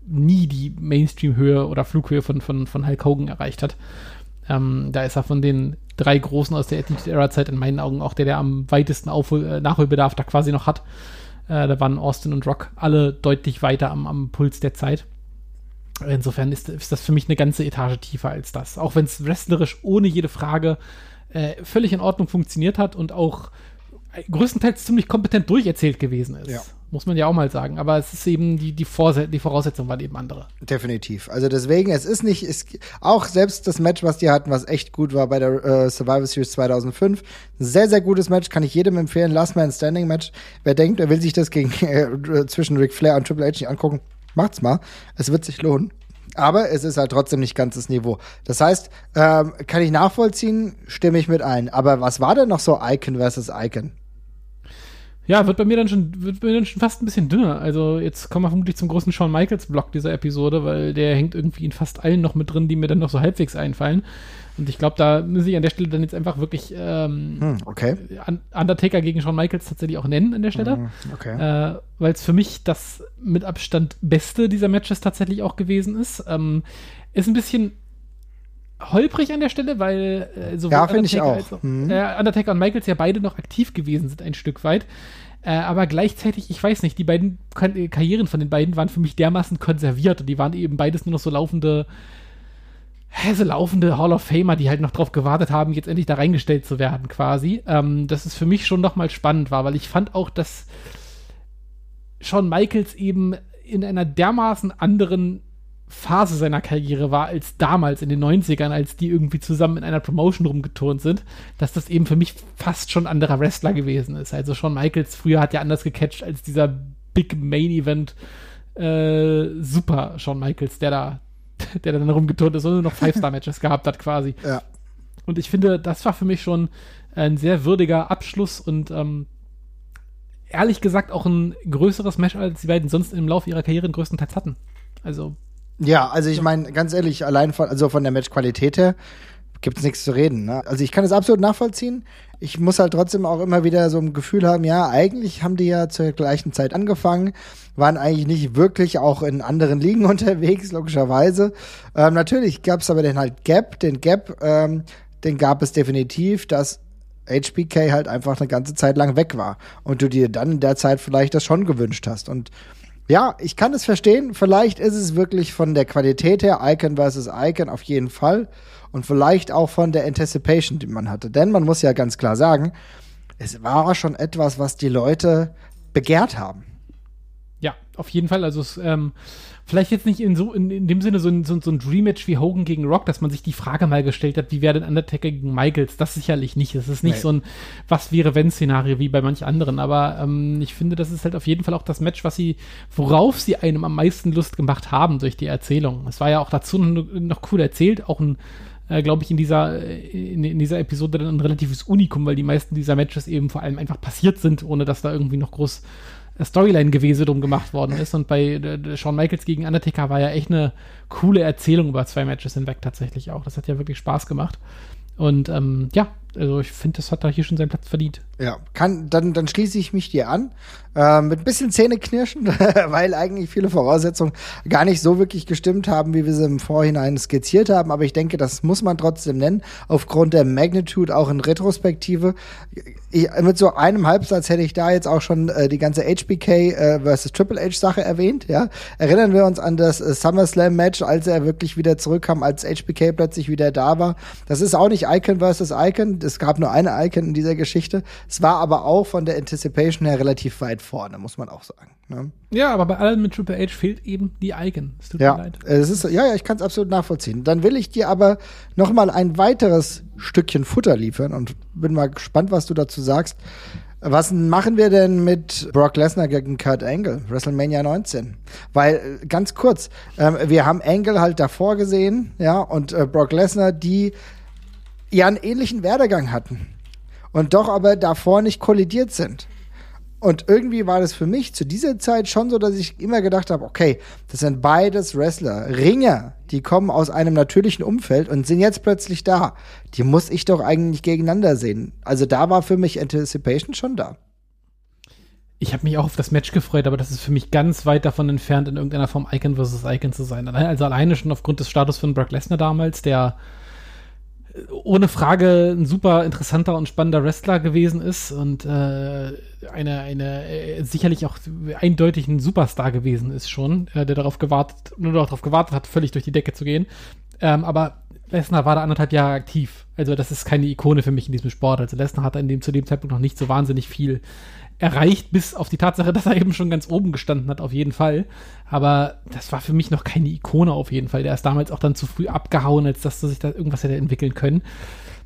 nie die Mainstream-Höhe oder Flughöhe von, von, von Hulk Hogan erreicht hat. Ähm, da ist er von den drei Großen aus der Attitude-Era-Zeit in meinen Augen auch der, der am weitesten Aufhol äh, Nachholbedarf da quasi noch hat. Äh, da waren Austin und Rock alle deutlich weiter am, am Puls der Zeit. Insofern ist, ist, das für mich eine ganze Etage tiefer als das. Auch wenn es wrestlerisch ohne jede Frage äh, völlig in Ordnung funktioniert hat und auch größtenteils ziemlich kompetent durcherzählt gewesen ist. Ja. Muss man ja auch mal sagen. Aber es ist eben, die, die, Vorse die Voraussetzungen waren eben andere. Definitiv. Also deswegen, es ist nicht, es, auch selbst das Match, was die hatten, was echt gut war bei der äh, Survivor Series 2005, ein sehr, sehr gutes Match, kann ich jedem empfehlen. Last Man Standing Match. Wer denkt, er will sich das gegen, äh, zwischen Ric Flair und Triple H nicht angucken, macht's mal. Es wird sich lohnen. Aber es ist halt trotzdem nicht ganzes Niveau. Das heißt, ähm, kann ich nachvollziehen, stimme ich mit ein. Aber was war denn noch so Icon versus Icon? Ja, wird bei mir dann schon, wird mir dann schon fast ein bisschen dünner. Also jetzt kommen wir vermutlich zum großen Shawn Michaels Block dieser Episode, weil der hängt irgendwie in fast allen noch mit drin, die mir dann noch so halbwegs einfallen. Und ich glaube, da muss ich an der Stelle dann jetzt einfach wirklich ähm, Hm, okay. Undertaker gegen Shawn Michaels tatsächlich auch nennen an der Stelle. Hm, Okay. Äh, weil es für mich das mit Abstand beste dieser Matches tatsächlich auch gewesen ist. Ähm, ist ein bisschen holprig an der Stelle, weil äh, sowohl Ja, finde ich Undertaker auch. als Mhm. äh, Undertaker und Michaels ja beide noch aktiv gewesen sind ein Stück weit. Äh, aber gleichzeitig, ich weiß nicht, die beiden Karrieren von den beiden waren für mich dermaßen konserviert und die waren eben beides nur noch so laufende, so laufende Hall of Famer, die halt noch drauf gewartet haben, jetzt endlich da reingestellt zu werden, quasi. Ähm, dass es für mich schon nochmal spannend war, weil ich fand auch, dass Shawn Michaels eben in einer dermaßen anderen Phase seiner Karriere war als damals in den 90ern, als die irgendwie zusammen in einer Promotion rumgeturnt sind, dass das eben für mich fast schon anderer Wrestler gewesen ist. Also Shawn Michaels früher hat ja anders gecatcht als dieser Big Main Event äh, Super Shawn Michaels, der da, der da dann rumgeturnt ist und nur noch Five-Star-Matches gehabt hat quasi. Ja. Und ich finde, das war für mich schon ein sehr würdiger Abschluss und ähm, ehrlich gesagt auch ein größeres Match, als die beiden sonst im Laufe ihrer Karriere größtenteils hatten. Also, Ja, also ich meine, ganz ehrlich, allein von, also von der Matchqualität her gibt es nichts zu reden. Ne? Also ich kann es absolut nachvollziehen. Ich muss halt trotzdem auch immer wieder so ein Gefühl haben, ja, eigentlich haben die ja zur gleichen Zeit angefangen, waren eigentlich nicht wirklich auch in anderen Ligen unterwegs, logischerweise. Ähm, natürlich gab es aber den halt Gap, den Gap, ähm, den gab es definitiv, dass HBK halt einfach eine ganze Zeit lang weg war und du dir dann in der Zeit vielleicht das schon gewünscht hast. Und ja, ich kann es verstehen. Vielleicht ist es wirklich von der Qualität her Icon versus Icon auf jeden Fall. Und vielleicht auch von der Anticipation, die man hatte. Denn man muss ja ganz klar sagen, es war schon etwas, was die Leute begehrt haben. ja, auf jeden Fall. Also, es, ähm, vielleicht jetzt nicht in so, in, in dem Sinne so ein, so, so ein Dream-Match wie Hogan gegen Rock, dass man sich die Frage mal gestellt hat, wie wäre denn Undertaker gegen Michaels? Das sicherlich nicht. Es ist nicht Nee. so ein Was wäre wenn Szenario wie bei manch anderen. Aber ähm, ich finde, das ist halt auf jeden Fall auch das Match, was sie, worauf sie einem am meisten Lust gemacht haben durch die Erzählung. Es war ja auch dazu noch, noch cool erzählt, auch ein äh, glaube ich, in dieser, äh, in, in dieser Episode dann ein relatives Unikum, weil die meisten dieser Matches eben vor allem einfach passiert sind, ohne dass da irgendwie noch groß äh, Storyline-Gewese drum gemacht worden ist. Und bei äh, Shawn Michaels gegen Undertaker war ja echt eine coole Erzählung über zwei Matches hinweg tatsächlich auch. Das hat ja wirklich Spaß gemacht. Und ähm, ja, also ich finde, das hat da hier schon seinen Platz verdient. Ja, kann, dann, dann schließe ich mich dir an. Äh, mit ein bisschen Zähneknirschen, weil eigentlich viele Voraussetzungen gar nicht so wirklich gestimmt haben, wie wir sie im Vorhinein skizziert haben. Aber ich denke, das muss man trotzdem nennen, aufgrund der Magnitude auch in Retrospektive. Ich, mit so einem Halbsatz hätte ich da jetzt auch schon äh, die ganze HBK äh, versus Triple H Sache erwähnt. Ja, erinnern wir uns an das äh, SummerSlam Match, als er wirklich wieder zurückkam, als HBK plötzlich wieder da war. Das ist auch nicht Icon versus Icon. Es gab nur eine Icon in dieser Geschichte. Es war aber auch von der Anticipation her relativ weit vorne, muss man auch sagen. Ne? Ja, aber bei allem mit Triple H fehlt eben die Icon. Es tut mir Ja, leid. es ist, ja, ja, ich kann es absolut nachvollziehen. Dann will ich dir aber noch mal ein weiteres Stückchen Futter liefern und bin mal gespannt, was du dazu sagst. Was machen wir denn mit Brock Lesnar gegen Kurt Angle, WrestleMania 19? Weil, äh, ganz kurz, ähm, wir haben Angle halt davor gesehen, ja, und äh, Brock Lesnar, die ja einen ähnlichen Werdegang hatten und doch aber davor nicht kollidiert sind. Und irgendwie war das für mich zu dieser Zeit schon so, dass ich immer gedacht habe, okay, das sind beides Wrestler, Ringer, die kommen aus einem natürlichen Umfeld und sind jetzt plötzlich da. Die muss ich doch eigentlich gegeneinander sehen. Also da war für mich Anticipation schon da. Ich habe mich auch auf das Match gefreut, aber das ist für mich ganz weit davon entfernt, in irgendeiner Form Icon versus Icon zu sein. Also alleine schon aufgrund des Status von Brock Lesnar damals, der ohne Frage ein super interessanter und spannender Wrestler gewesen ist und äh, eine, eine äh, sicherlich auch eindeutig ein Superstar gewesen ist schon, äh, der darauf gewartet, nur darauf gewartet hat, völlig durch die Decke zu gehen. Ähm, aber Lesnar war da anderthalb Jahre aktiv. Also das ist keine Ikone für mich in diesem Sport. Also Lesnar hat in dem, zu dem Zeitpunkt noch nicht so wahnsinnig viel erreicht, bis auf die Tatsache, dass er eben schon ganz oben gestanden hat, auf jeden Fall. Aber das war für mich noch keine Ikone auf jeden Fall. Der ist damals auch dann zu früh abgehauen, als dass sich da irgendwas hätte entwickeln können.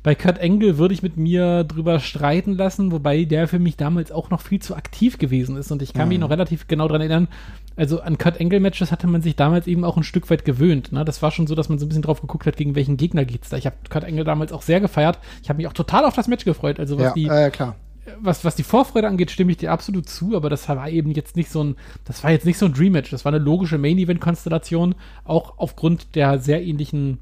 Bei Kurt Engel würde ich mit mir drüber streiten lassen, wobei der für mich damals auch noch viel zu aktiv gewesen ist. Und ich kann mich noch relativ genau daran erinnern, also an Kurt Engel-Matches hatte man sich damals eben auch ein Stück weit gewöhnt. Ne? Das war schon so, dass man so ein bisschen drauf geguckt hat, gegen welchen Gegner geht's da. Ich habe Kurt Engel damals auch sehr gefeiert. Ich habe mich auch total auf das Match gefreut. Also was Ja, die äh, klar. Was, was die Vorfreude angeht, stimme ich dir absolut zu, aber das war eben jetzt nicht so ein, das war jetzt nicht so ein Dream Match. Das war eine logische Main-Event-Konstellation, auch aufgrund der sehr ähnlichen,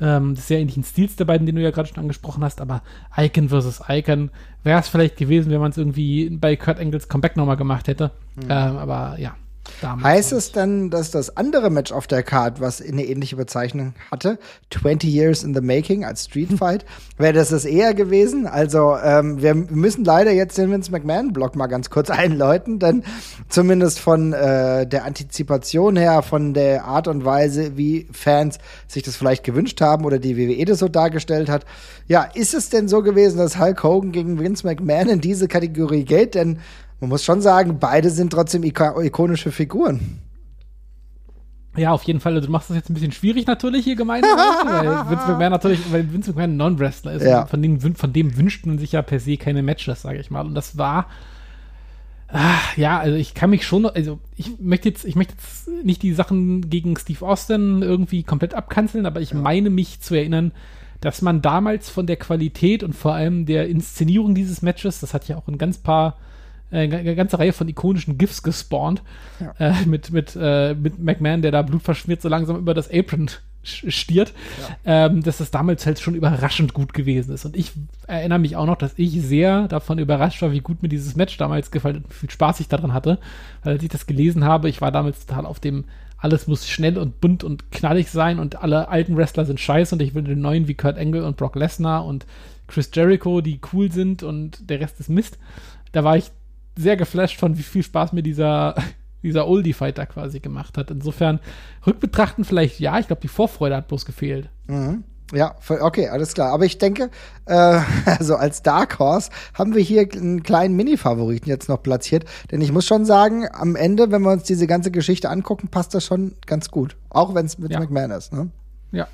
ähm, des sehr ähnlichen Stils der beiden, den du ja gerade schon angesprochen hast, aber Icon versus Icon wäre es vielleicht gewesen, wenn man es irgendwie bei Kurt Engels Comeback nochmal gemacht hätte. Mhm. Ähm, aber ja, Damals heißt es dann, dass das andere Match auf der Card, was eine ähnliche Bezeichnung hatte, 20 Years in the Making als Street Fight, wäre das das eher gewesen? Also ähm, wir müssen leider jetzt den Vince McMahon-Block mal ganz kurz einläuten, denn zumindest von äh, der Antizipation her, von der Art und Weise, wie Fans sich das vielleicht gewünscht haben oder die WWE das so dargestellt hat, ja, ist es denn so gewesen, dass Hulk Hogan gegen Vince McMahon in diese Kategorie geht? Denn man muss schon sagen, beide sind trotzdem ikonische Figuren. Ja, auf jeden Fall. Also, du machst das jetzt ein bisschen schwierig natürlich hier gemeinsam, weil Vince McMahon natürlich, weil Vince McMahon ein Non-Wrestler ist. Ja. Von, dem, von dem wünscht man sich ja per se keine Matches, sage ich mal. Und das war, ach, ja, also ich kann mich schon, also ich möchte jetzt, ich möchte jetzt nicht die Sachen gegen Steve Austin irgendwie komplett abkanzeln, aber ich ja. meine mich zu erinnern, dass man damals von der Qualität und vor allem der Inszenierung dieses Matches, das hat ja auch ein ganz paar eine ganze Reihe von ikonischen GIFs gespawnt. Ja. Äh, mit, mit, äh, mit McMahon, der da blutverschmiert so langsam über das Apron stiert, ja. ähm, dass das damals halt schon überraschend gut gewesen ist. Und ich erinnere mich auch noch, dass ich sehr davon überrascht war, wie gut mir dieses Match damals gefällt und wie viel Spaß ich daran hatte. Weil als ich das gelesen habe, ich war damals total auf dem alles muss schnell und bunt und knallig sein und alle alten Wrestler sind scheiße und ich will den neuen wie Kurt Angle und Brock Lesnar und Chris Jericho, die cool sind und der Rest ist Mist. Da war ich sehr geflasht von, wie viel Spaß mir dieser, dieser Oldie-Fighter quasi gemacht hat. Insofern, rückbetrachten vielleicht ja, ich glaube, die Vorfreude hat bloß gefehlt. Mhm. Ja, okay, alles klar. Aber ich denke, äh, also als Dark Horse haben wir hier einen kleinen Mini-Favoriten jetzt noch platziert. Denn ich muss schon sagen, am Ende, wenn wir uns diese ganze Geschichte angucken, passt das schon ganz gut. Auch wenn es mit ja. McMahon ist. Ne? Ja.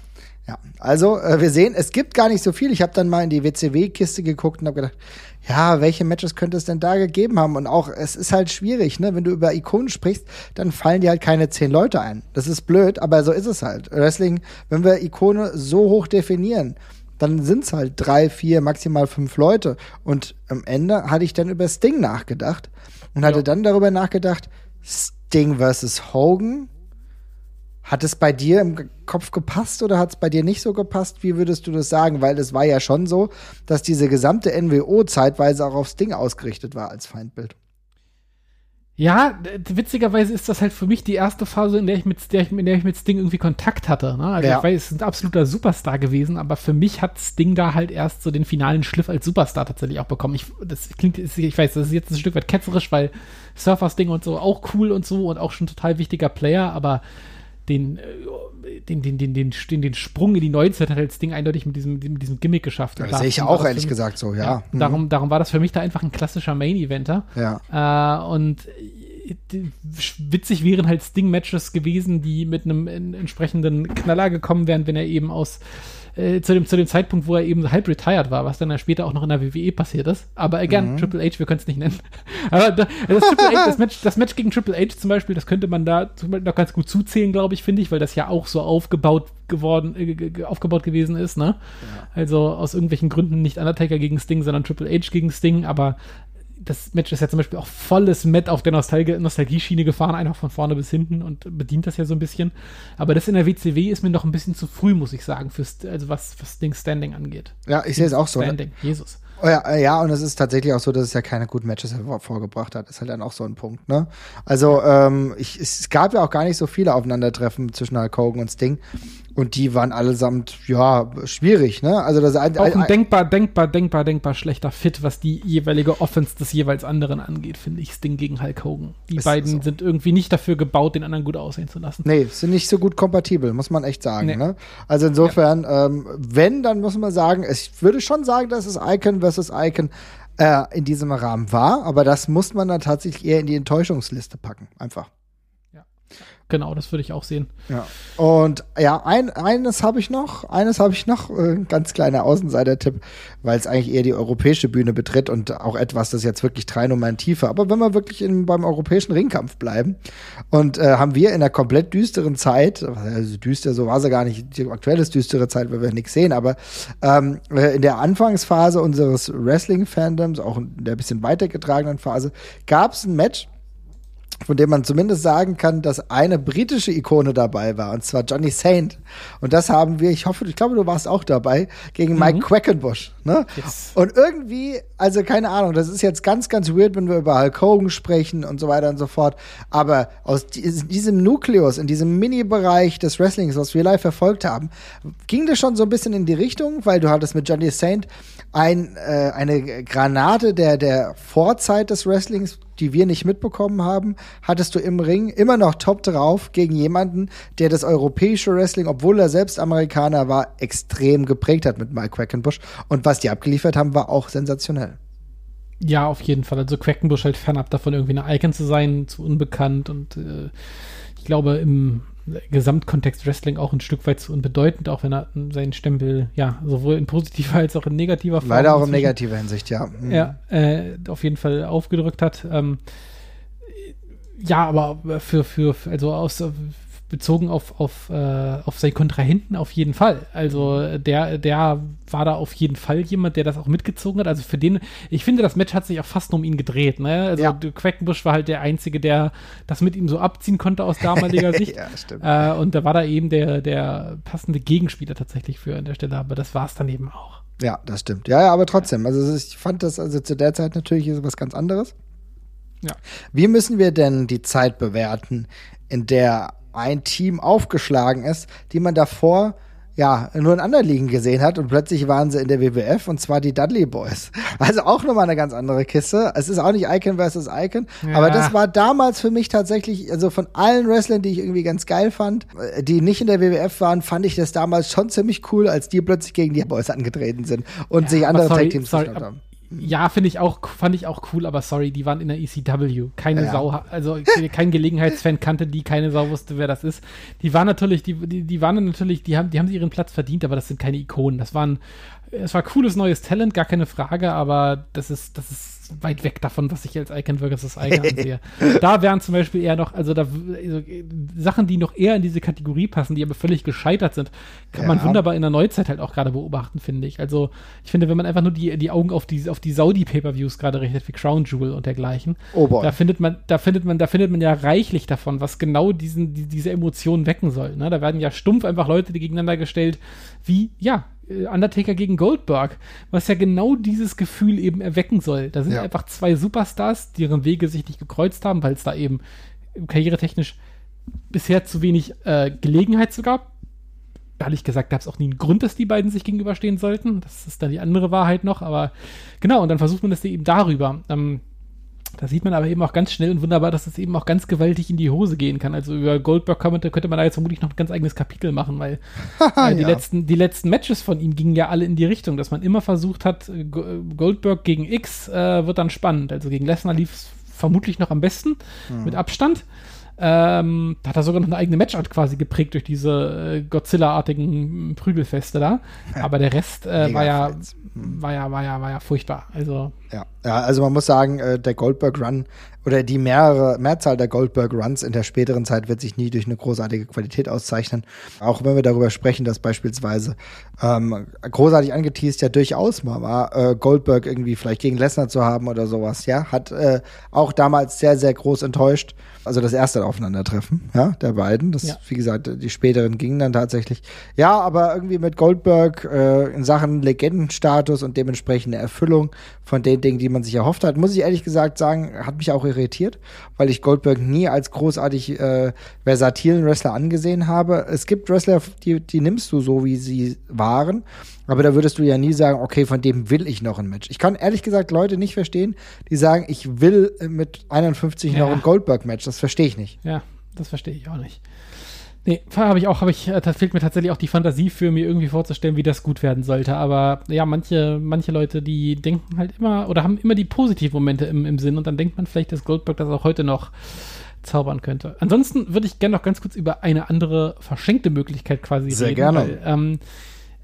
Ja, also äh, wir sehen, es gibt gar nicht so viel. Ich habe dann mal in die WCW-Kiste geguckt und habe gedacht, ja, welche Matches könnte es denn da gegeben haben? Und auch, es ist halt schwierig, ne? Wenn du über Ikonen sprichst, dann fallen dir halt keine zehn Leute ein. Das ist blöd, aber so ist es halt. Wrestling, wenn wir Ikone so hoch definieren, dann sind es halt drei, vier, maximal fünf Leute. Und am Ende hatte ich dann über Sting nachgedacht und hatte ja. dann darüber nachgedacht, Sting versus Hogan hat es bei dir im Kopf gepasst oder hat es bei dir nicht so gepasst? Wie würdest du das sagen? Weil es war ja schon so, dass diese gesamte NWO zeitweise auch aufs Ding ausgerichtet war als Feindbild. Ja, witzigerweise ist das halt für mich die erste Phase, in der ich mit, der ich, in der ich mit Sting irgendwie Kontakt hatte. Ne? Also ja. ich weiß, es ist ein absoluter Superstar gewesen, aber für mich hat Sting da halt erst so den finalen Schliff als Superstar tatsächlich auch bekommen. Ich, das klingt, ich weiß, das ist jetzt ein Stück weit ketzerisch, weil Surfer Sting und so auch cool und so und auch schon total wichtiger Player, aber den, äh, den, den, den, den, den, den Sprung in die Neuzeit hat das Ding eindeutig mit diesem, mit diesem Gimmick geschafft. Das sehe ich auch ehrlich mich, gesagt so, ja. ja mhm. darum, darum war das für mich da einfach ein klassischer Main-Eventer. Ja. Äh, und witzig wären halt Sting-Matches gewesen, die mit einem entsprechenden Knaller gekommen wären, wenn er eben aus äh, zu, dem, zu dem Zeitpunkt, wo er eben halb retired war, was dann ja später auch noch in der WWE passiert ist. Aber again, mhm. Triple H, wir können es nicht nennen. Aber da, das, H, das, Match, das Match gegen Triple H zum Beispiel, das könnte man da noch ganz gut zuzählen, glaube ich, finde ich, weil das ja auch so aufgebaut geworden, äh, aufgebaut gewesen ist, ne? Ja. Also aus irgendwelchen Gründen nicht Undertaker gegen Sting, sondern Triple H gegen Sting, aber das Match ist ja zum Beispiel auch volles Met auf der Nostalgie Nostalgie-Schiene gefahren, einfach von vorne bis hinten und bedient das ja so ein bisschen. Aber das in der WCW ist mir noch ein bisschen zu früh, muss ich sagen, fürs, also was, was Ding Standing angeht. Ja, ich sehe es auch so. Ne? Standing, Jesus. Oh ja, äh, ja, und es ist tatsächlich auch so, dass es ja keine guten Matches vorgebracht hat. Das ist halt dann auch so ein Punkt, ne? Also, ähm, ich, es gab ja auch gar nicht so viele Aufeinandertreffen zwischen Hulk Hogan und Sting. Und die waren allesamt, ja, schwierig, ne? Also das ein, auch ein denkbar, denkbar, denkbar, denkbar schlechter Fit, was die jeweilige Offense des jeweils anderen angeht, finde ich, Sting gegen Hulk Hogan. Die beiden so. sind irgendwie nicht dafür gebaut, den anderen gut aussehen zu lassen. Nee, sind nicht so gut kompatibel, muss man echt sagen, nee. ne? Also insofern, ja. ähm, wenn, dann muss man sagen, ich würde schon sagen, dass es Icon versus Icon äh, in diesem Rahmen war, aber das muss man dann tatsächlich eher in die Enttäuschungsliste packen, einfach. Genau, das würde ich auch sehen. Ja. Und ja, ein, eines habe ich noch, eines habe ich noch, äh, ganz kleiner Außenseiter-Tipp, weil es eigentlich eher die europäische Bühne betritt und auch etwas, das jetzt wirklich drei Nummern tiefer. Aber wenn wir wirklich in, beim europäischen Ringkampf bleiben und äh, haben wir in einer komplett düsteren Zeit, also düster, so war sie gar nicht, die aktuelle düstere Zeit, weil wir nichts sehen, aber ähm, äh, in der Anfangsphase unseres Wrestling-Fandoms, auch in der bisschen weitergetragenen Phase, gab es ein Match, von dem man zumindest sagen kann, dass eine britische Ikone dabei war, und zwar Johnny Saint. Und das haben wir, ich hoffe, ich glaube, du warst auch dabei, gegen mhm. Mike Quackenbush. Ne? Yes. Und irgendwie, also keine Ahnung, das ist jetzt ganz, ganz weird, wenn wir über Hulk Hogan sprechen und so weiter und so fort. Aber aus diesem Nukleus, in diesem Mini-Bereich des Wrestlings, was wir live verfolgt haben, ging das schon so ein bisschen in die Richtung, weil du hattest mit Johnny Saint ein, äh, eine Granate der, der Vorzeit des Wrestlings, die wir nicht mitbekommen haben, hattest du im Ring immer noch top drauf gegen jemanden, der das europäische Wrestling, obwohl er selbst Amerikaner war, extrem geprägt hat mit Mike Quackenbush. Und was die abgeliefert haben, war auch sensationell. Ja, auf jeden Fall. Also Quackenbush halt fernab davon, irgendwie eine Icon zu sein, zu unbekannt und äh, ich glaube, im Gesamtkontext Wrestling auch ein Stück weit zu unbedeutend, auch wenn er seinen Stempel ja sowohl in positiver als auch in negativer Form. Leider auch in negativer Hinsicht, ja. Mhm. Ja, äh, auf jeden Fall aufgedrückt hat. Ähm, ja, aber für, für, also aus bezogen auf, auf, äh, auf seinen Kontrahenten auf jeden Fall. Also der, der war da auf jeden Fall jemand, der das auch mitgezogen hat. Also für den, ich finde, das Match hat sich auch fast nur um ihn gedreht. Ne? Also ja. Quackenbush war halt der Einzige, der das mit ihm so abziehen konnte aus damaliger Sicht. ja, stimmt. Äh, und da war da eben der, der passende Gegenspieler tatsächlich für an der Stelle, aber das war es dann eben auch. Ja, das stimmt. Ja, ja, aber trotzdem. Also ich fand das also zu der Zeit natürlich was ganz anderes. Ja. Wie müssen wir denn die Zeit bewerten, in der ein Team aufgeschlagen ist, die man davor ja, nur in anderen Ligen gesehen hat und plötzlich waren sie in der WWF und zwar die Dudley Boys. Also auch nochmal eine ganz andere Kiste. Es ist auch nicht Icon versus Icon, ja. aber das war damals für mich tatsächlich, also von allen Wrestlern, die ich irgendwie ganz geil fand, die nicht in der WWF waren, fand ich das damals schon ziemlich cool, als die plötzlich gegen die Boys angetreten sind und ja, sich andere Tag Teams geschaut haben. Ja, finde ich auch, fand ich auch cool, aber sorry, die waren in der ECW. Keine ja. Sau, also kein Gelegenheitsfan kannte die, keine Sau wusste, wer das ist. Die waren natürlich, die, die, die waren natürlich, die haben, die haben ihren Platz verdient, aber das sind keine Ikonen. Das waren, es war cooles neues Talent, gar keine Frage, aber das ist, das ist weit weg davon, was ich als Icon versus Icon ansehe. da wären zum Beispiel eher noch, also da also, Sachen, die noch eher in diese Kategorie passen, die aber völlig gescheitert sind, kann ja. man wunderbar in der Neuzeit halt auch gerade beobachten, finde ich. Also ich finde, wenn man einfach nur die, die Augen auf die, auf die Saudi-Pay-Per-Views gerade richtet, wie Crown Jewel und dergleichen, oh da findet man, da findet man, da findet man ja reichlich davon, was genau diesen, die, diese Emotionen wecken soll. Ne? Da werden ja stumpf einfach Leute gegeneinander gestellt, wie, ja, Undertaker gegen Goldberg, was ja genau dieses Gefühl eben erwecken soll. Da sind ja. einfach zwei Superstars, deren Wege sich nicht gekreuzt haben, weil es da eben karrieretechnisch bisher zu wenig äh, Gelegenheit zu gab. Ehrlich gesagt gab es auch nie einen Grund, dass die beiden sich gegenüberstehen sollten. Das ist dann die andere Wahrheit noch, aber genau, und dann versucht man das eben darüber. Ähm, da sieht man aber eben auch ganz schnell und wunderbar, dass das eben auch ganz gewaltig in die Hose gehen kann. Also über Goldberg könnte, könnte man da jetzt vermutlich noch ein ganz eigenes Kapitel machen, weil äh, die, ja. letzten, die letzten Matches von ihm gingen ja alle in die Richtung, dass man immer versucht hat, äh, Goldberg gegen X äh, wird dann spannend. Also gegen Lesnar lief es vermutlich noch am besten, mhm. mit Abstand. Ähm, da hat er sogar noch eine eigene Matchart quasi geprägt durch diese äh, Godzilla-artigen Prügelfeste da. Aber der Rest äh, war ja, war ja, war ja, war ja furchtbar. Also ja, ja also man muss sagen, äh, der Goldberg Run oder die mehrere, Mehrzahl der Goldberg Runs in der späteren Zeit wird sich nie durch eine großartige Qualität auszeichnen. Auch wenn wir darüber sprechen, dass beispielsweise ähm, großartig angeteased ja durchaus mal war, äh, Goldberg irgendwie vielleicht gegen Lesnar zu haben oder sowas, ja, hat äh, auch damals sehr, sehr groß enttäuscht. Also das erste Aufeinandertreffen, ja, der beiden. Das, ja. wie gesagt, die späteren gingen dann tatsächlich. Ja, aber irgendwie mit Goldberg äh, in Sachen Legendenstatus und dementsprechende Erfüllung von den Dingen, die man sich erhofft hat, muss ich ehrlich gesagt sagen, hat mich auch irritiert, weil ich Goldberg nie als großartig äh, versatilen Wrestler angesehen habe. Es gibt Wrestler, die, die nimmst du so, wie sie waren. Aber da würdest du ja nie sagen, okay, von dem will ich noch ein Match. Ich kann ehrlich gesagt Leute nicht verstehen, die sagen, ich will mit 51 ja. noch ein Goldberg-Match. Das verstehe ich nicht. Ja, das verstehe ich auch nicht. Nee, habe ich auch, habe ich, äh, da fehlt mir tatsächlich auch die Fantasie für mir irgendwie vorzustellen, wie das gut werden sollte. Aber ja, manche, manche Leute, die denken halt immer oder haben immer die positiven Momente im, im Sinn und dann denkt man vielleicht, dass Goldberg das auch heute noch zaubern könnte. Ansonsten würde ich gerne noch ganz kurz über eine andere verschenkte Möglichkeit quasi Sehr reden. gerne. Weil, ähm,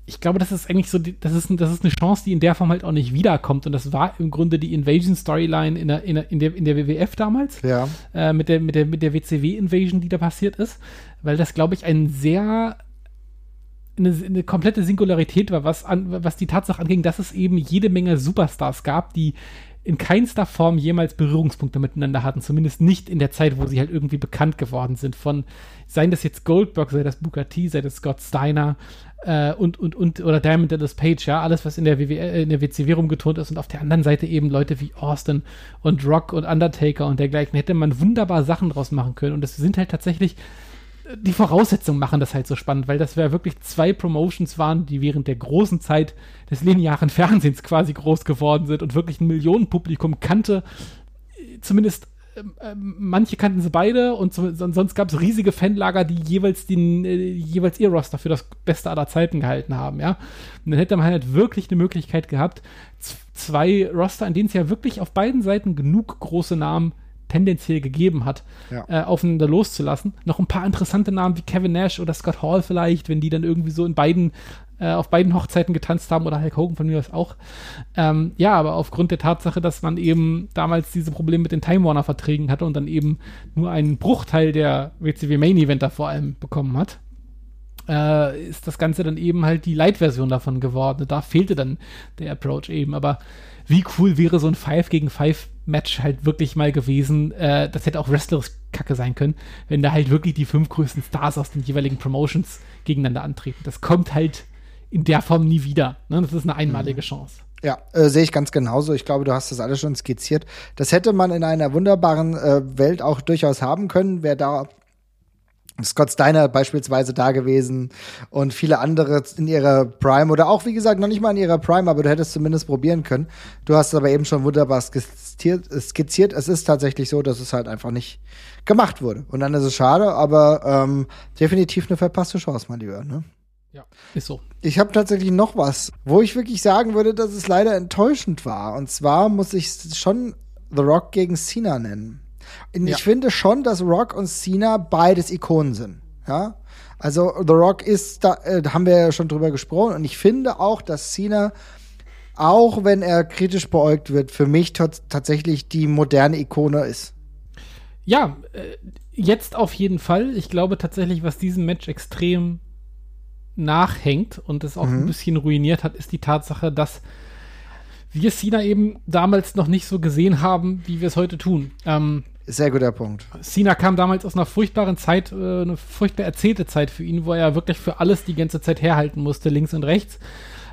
ich glaube, das ist eigentlich so, das, ist, das ist eine Chance, die in der Form halt auch nicht wiederkommt. Und das war im Grunde die Invasion-Storyline in der, in, der, in, der, in der WWF damals. Ja. Äh, mit, der, mit, der, mit der WCW-Invasion, die da passiert ist. Weil das, glaube ich, ein sehr eine, eine komplette Singularität war, was, an, was die Tatsache anging, dass es eben jede Menge Superstars gab, die in keinster Form jemals Berührungspunkte miteinander hatten, zumindest nicht in der Zeit, wo sie halt irgendwie bekannt geworden sind. Von, seien das jetzt Goldberg, sei das Booker T, sei das Scott Steiner äh, und, und, und, oder Diamond Dallas Page, ja, alles, was in der, äh, der WCW rumgetont ist und auf der anderen Seite eben Leute wie Austin und Rock und Undertaker und dergleichen, hätte man wunderbar Sachen draus machen können und das sind halt tatsächlich die Voraussetzungen machen das halt so spannend, weil das ja wirklich zwei Promotions waren, die während der großen Zeit des linearen Fernsehens quasi groß geworden sind und wirklich ein Millionenpublikum kannte. Zumindest äh, manche kannten sie beide und so, sonst gab es riesige Fanlager, die jeweils den, äh, jeweils ihr Roster für das Beste aller Zeiten gehalten haben, ja. Und dann hätte man halt wirklich eine Möglichkeit gehabt, zwei Roster, in denen es ja wirklich auf beiden Seiten genug große Namen tendenziell gegeben hat, Ja. äh, aufeinander loszulassen. Noch ein paar interessante Namen wie Kevin Nash oder Scott Hall vielleicht, wenn die dann irgendwie so in beiden, äh, auf beiden Hochzeiten getanzt haben oder Hulk Hogan von mir aus auch. Ähm, ja, aber aufgrund der Tatsache, dass man eben damals diese Probleme mit den Time Warner Verträgen hatte und dann eben nur einen Bruchteil der WCW Main Eventer vor allem bekommen hat, äh, ist das Ganze dann eben halt die Light-Version davon geworden. Da fehlte dann der Approach eben. Aber wie cool wäre so ein 5 gegen 5 Match halt wirklich mal gewesen. Äh, das hätte auch Wrestlers Kacke sein können, wenn da halt wirklich die fünf größten Stars aus den jeweiligen Promotions gegeneinander antreten. Das kommt halt in der Form nie wieder. Ne? Das ist eine einmalige Chance. Ja, äh, sehe ich ganz genauso. Ich glaube, du hast das alles schon skizziert. Das hätte man in einer wunderbaren äh, Welt auch durchaus haben können, wäre da Scott Steiner beispielsweise da gewesen und viele andere in ihrer Prime oder auch, wie gesagt, noch nicht mal in ihrer Prime, aber du hättest zumindest probieren können. Du hast es aber eben schon wunderbar skizziert. skizziert. Es ist tatsächlich so, dass es halt einfach nicht gemacht wurde. Und dann ist es schade, aber ähm, definitiv eine verpasste Chance, mein Lieber. Ne? Ja, ist so. Ich habe tatsächlich noch was, wo ich wirklich sagen würde, dass es leider enttäuschend war. Und zwar muss ich schon The Rock gegen Cena nennen. Und Ja. ich finde schon, dass Rock und Cena beides Ikonen sind. Ja. Also The Rock ist, da äh, haben wir ja schon drüber gesprochen. Und ich finde auch, dass Cena, auch wenn er kritisch beäugt wird, für mich tatsächlich die moderne Ikone ist. Ja, äh, jetzt auf jeden Fall. Ich glaube tatsächlich, was diesem Match extrem nachhängt und es auch ein bisschen ruiniert hat, ist die Tatsache, dass wir Cena eben damals noch nicht so gesehen haben, wie wir es heute tun. Ähm, Sehr guter Punkt. Cena kam damals aus einer furchtbaren Zeit, äh, eine furchtbar erzählte Zeit für ihn, wo er wirklich für alles die ganze Zeit herhalten musste, links und rechts.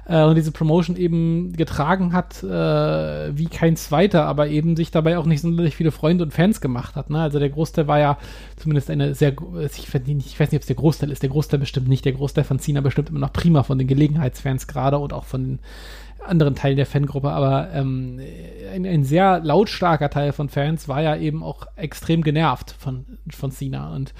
Äh, und diese Promotion eben getragen hat äh, wie kein zweiter, aber eben sich dabei auch nicht sonderlich viele Freunde und Fans gemacht hat. Ne? Also der Großteil war ja zumindest eine sehr, gro- ich weiß nicht, ich weiß nicht ob es der Großteil ist, der Großteil bestimmt nicht, der Großteil von Cena bestimmt immer noch prima von den Gelegenheitsfans gerade und auch von den anderen Teilen der Fangruppe, aber ähm, ein, ein sehr lautstarker Teil von Fans war ja eben auch extrem genervt von, von Cena und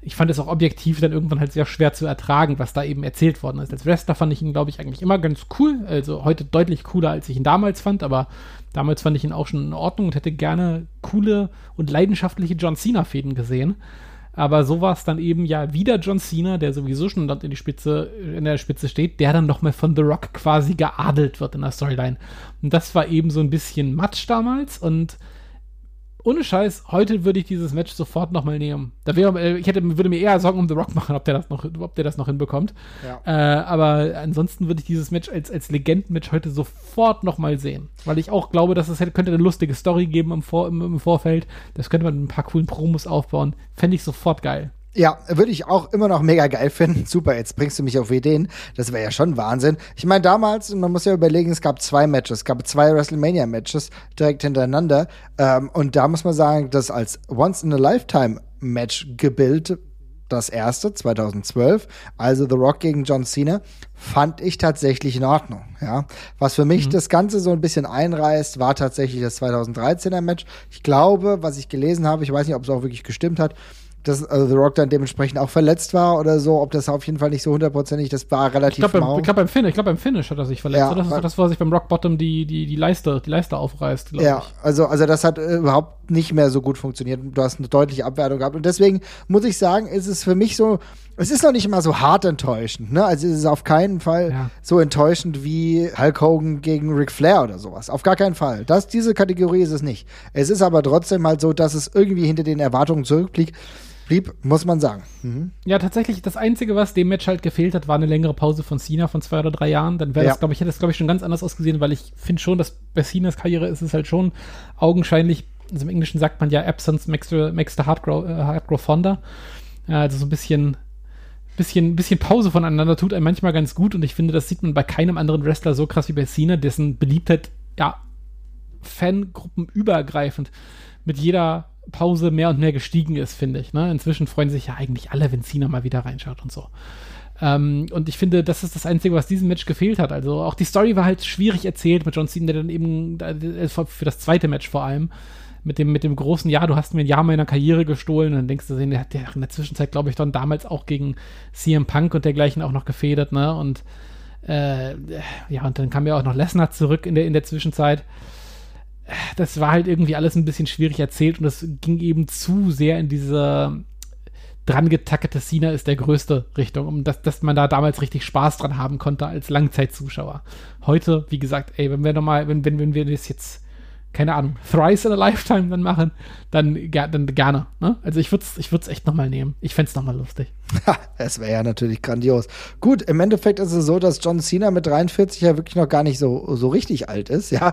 ich fand es auch objektiv dann irgendwann halt sehr schwer zu ertragen, was da eben erzählt worden ist. Als Wrestler fand ich ihn, glaube ich, eigentlich immer ganz cool. Also heute deutlich cooler, als ich ihn damals fand, aber damals fand ich ihn auch schon in Ordnung und hätte gerne coole und leidenschaftliche John Cena-Fäden gesehen. Aber so war es dann eben ja wieder John Cena, der sowieso schon dort in die Spitze, in der Spitze steht, der dann nochmal von The Rock quasi geadelt wird in der Storyline. Und das war eben so ein bisschen Matsch damals und ohne Scheiß, heute würde ich dieses Match sofort nochmal nehmen. Da wäre, äh, ich hätte, würde mir eher Sorgen um The Rock machen, ob der das noch, ob der das noch hinbekommt. Ja. Äh, aber ansonsten würde ich dieses Match als, als Legendenmatch heute sofort nochmal sehen. Weil ich auch glaube, dass es hätte, könnte eine lustige Story geben im, Vor, im, im Vorfeld. Das könnte man mit ein paar coolen Promos aufbauen. Fände ich sofort geil. Ja, würde ich auch immer noch mega geil finden. Super, jetzt bringst du mich auf Ideen. Das wäre ja schon Wahnsinn. Ich meine, damals, man muss ja überlegen, es gab zwei Matches, es gab zwei WrestleMania-Matches direkt hintereinander. Ähm, und da muss man sagen, das als Once-in-a-Lifetime-Match gebildet, das erste, 2012, also The Rock gegen John Cena, fand ich tatsächlich in Ordnung. Ja, was für mich das Ganze so ein bisschen einreißt, war tatsächlich das 2013er Match. Ich glaube, was ich gelesen habe, ich weiß nicht, ob es auch wirklich gestimmt hat, dass äh, The Rock dann dementsprechend auch verletzt war oder so, ob das auf jeden Fall nicht so hundertprozentig, das war Ich relativ glaube, beim, ich glaub, beim, Finish, ich glaub, beim Finish hat er sich verletzt. Ja, das ist doch das, wo er sich beim Rock Bottom die, die, die, Leiste, die Leiste aufreißt, glaube Ja, ich. also, also das hat äh, überhaupt nicht mehr so gut funktioniert. Du hast eine deutliche Abwertung gehabt. Und deswegen muss ich sagen, ist es für mich so, es ist noch nicht mal so hart enttäuschend. Ne? Also es ist auf keinen Fall ja. so enttäuschend wie Hulk Hogan gegen Ric Flair oder sowas. Auf gar keinen Fall. Das, diese Kategorie ist es nicht. Es ist aber trotzdem halt so, dass es irgendwie hinter den Erwartungen zurückblieb blieb, muss man sagen. Mhm. Ja, tatsächlich, das Einzige, was dem Match halt gefehlt hat, war eine längere Pause von Cena von zwei oder drei Jahren. Dann wäre ja. das, glaube ich, hätte das, glaube ich, schon ganz anders ausgesehen, weil ich finde schon, dass bei Cenas Karriere ist es halt schon augenscheinlich, also im Englischen sagt man ja, Absence makes the, makes the hard, grow, uh, hard grow fonder. Ja, also so ein bisschen bisschen, bisschen Pause voneinander tut einem manchmal ganz gut und ich finde, das sieht man bei keinem anderen Wrestler so krass wie bei Cena, dessen Beliebtheit, ja, Fangruppenübergreifend mit jeder Pause mehr und mehr gestiegen ist, finde ich. Ne? Inzwischen freuen sich ja eigentlich alle, wenn Cena mal wieder reinschaut und so. Ähm, und ich finde, das ist das Einzige, was diesem Match gefehlt hat. Also auch die Story war halt schwierig erzählt mit John Cena, der dann eben äh, für das zweite Match vor allem mit dem, mit dem großen Ja, du hast mir ein Jahr meiner Karriere gestohlen und dann denkst du, der hat ja in der Zwischenzeit, glaube ich, dann damals auch gegen CM Punk und dergleichen auch noch gefedert, ne? Und äh, ja, und dann kam ja auch noch Lesnar zurück in der, in der Zwischenzeit das war halt irgendwie alles ein bisschen schwierig erzählt und das ging eben zu sehr in diese dran getackete Cena ist der größte Richtung, um das, dass man da damals richtig Spaß dran haben konnte als Langzeitzuschauer. Heute, wie gesagt, ey, wenn wir nochmal, wenn, wenn, wenn wir das jetzt keine Ahnung, thrice in a lifetime dann machen, dann, dann gerne. Ne? Also ich würde es ich würd's echt nochmal nehmen. Ich fände es nochmal lustig. Es wäre ja natürlich grandios. Gut, im Endeffekt ist es so, dass John Cena mit 43 ja wirklich noch gar nicht so, so richtig alt ist. Ja,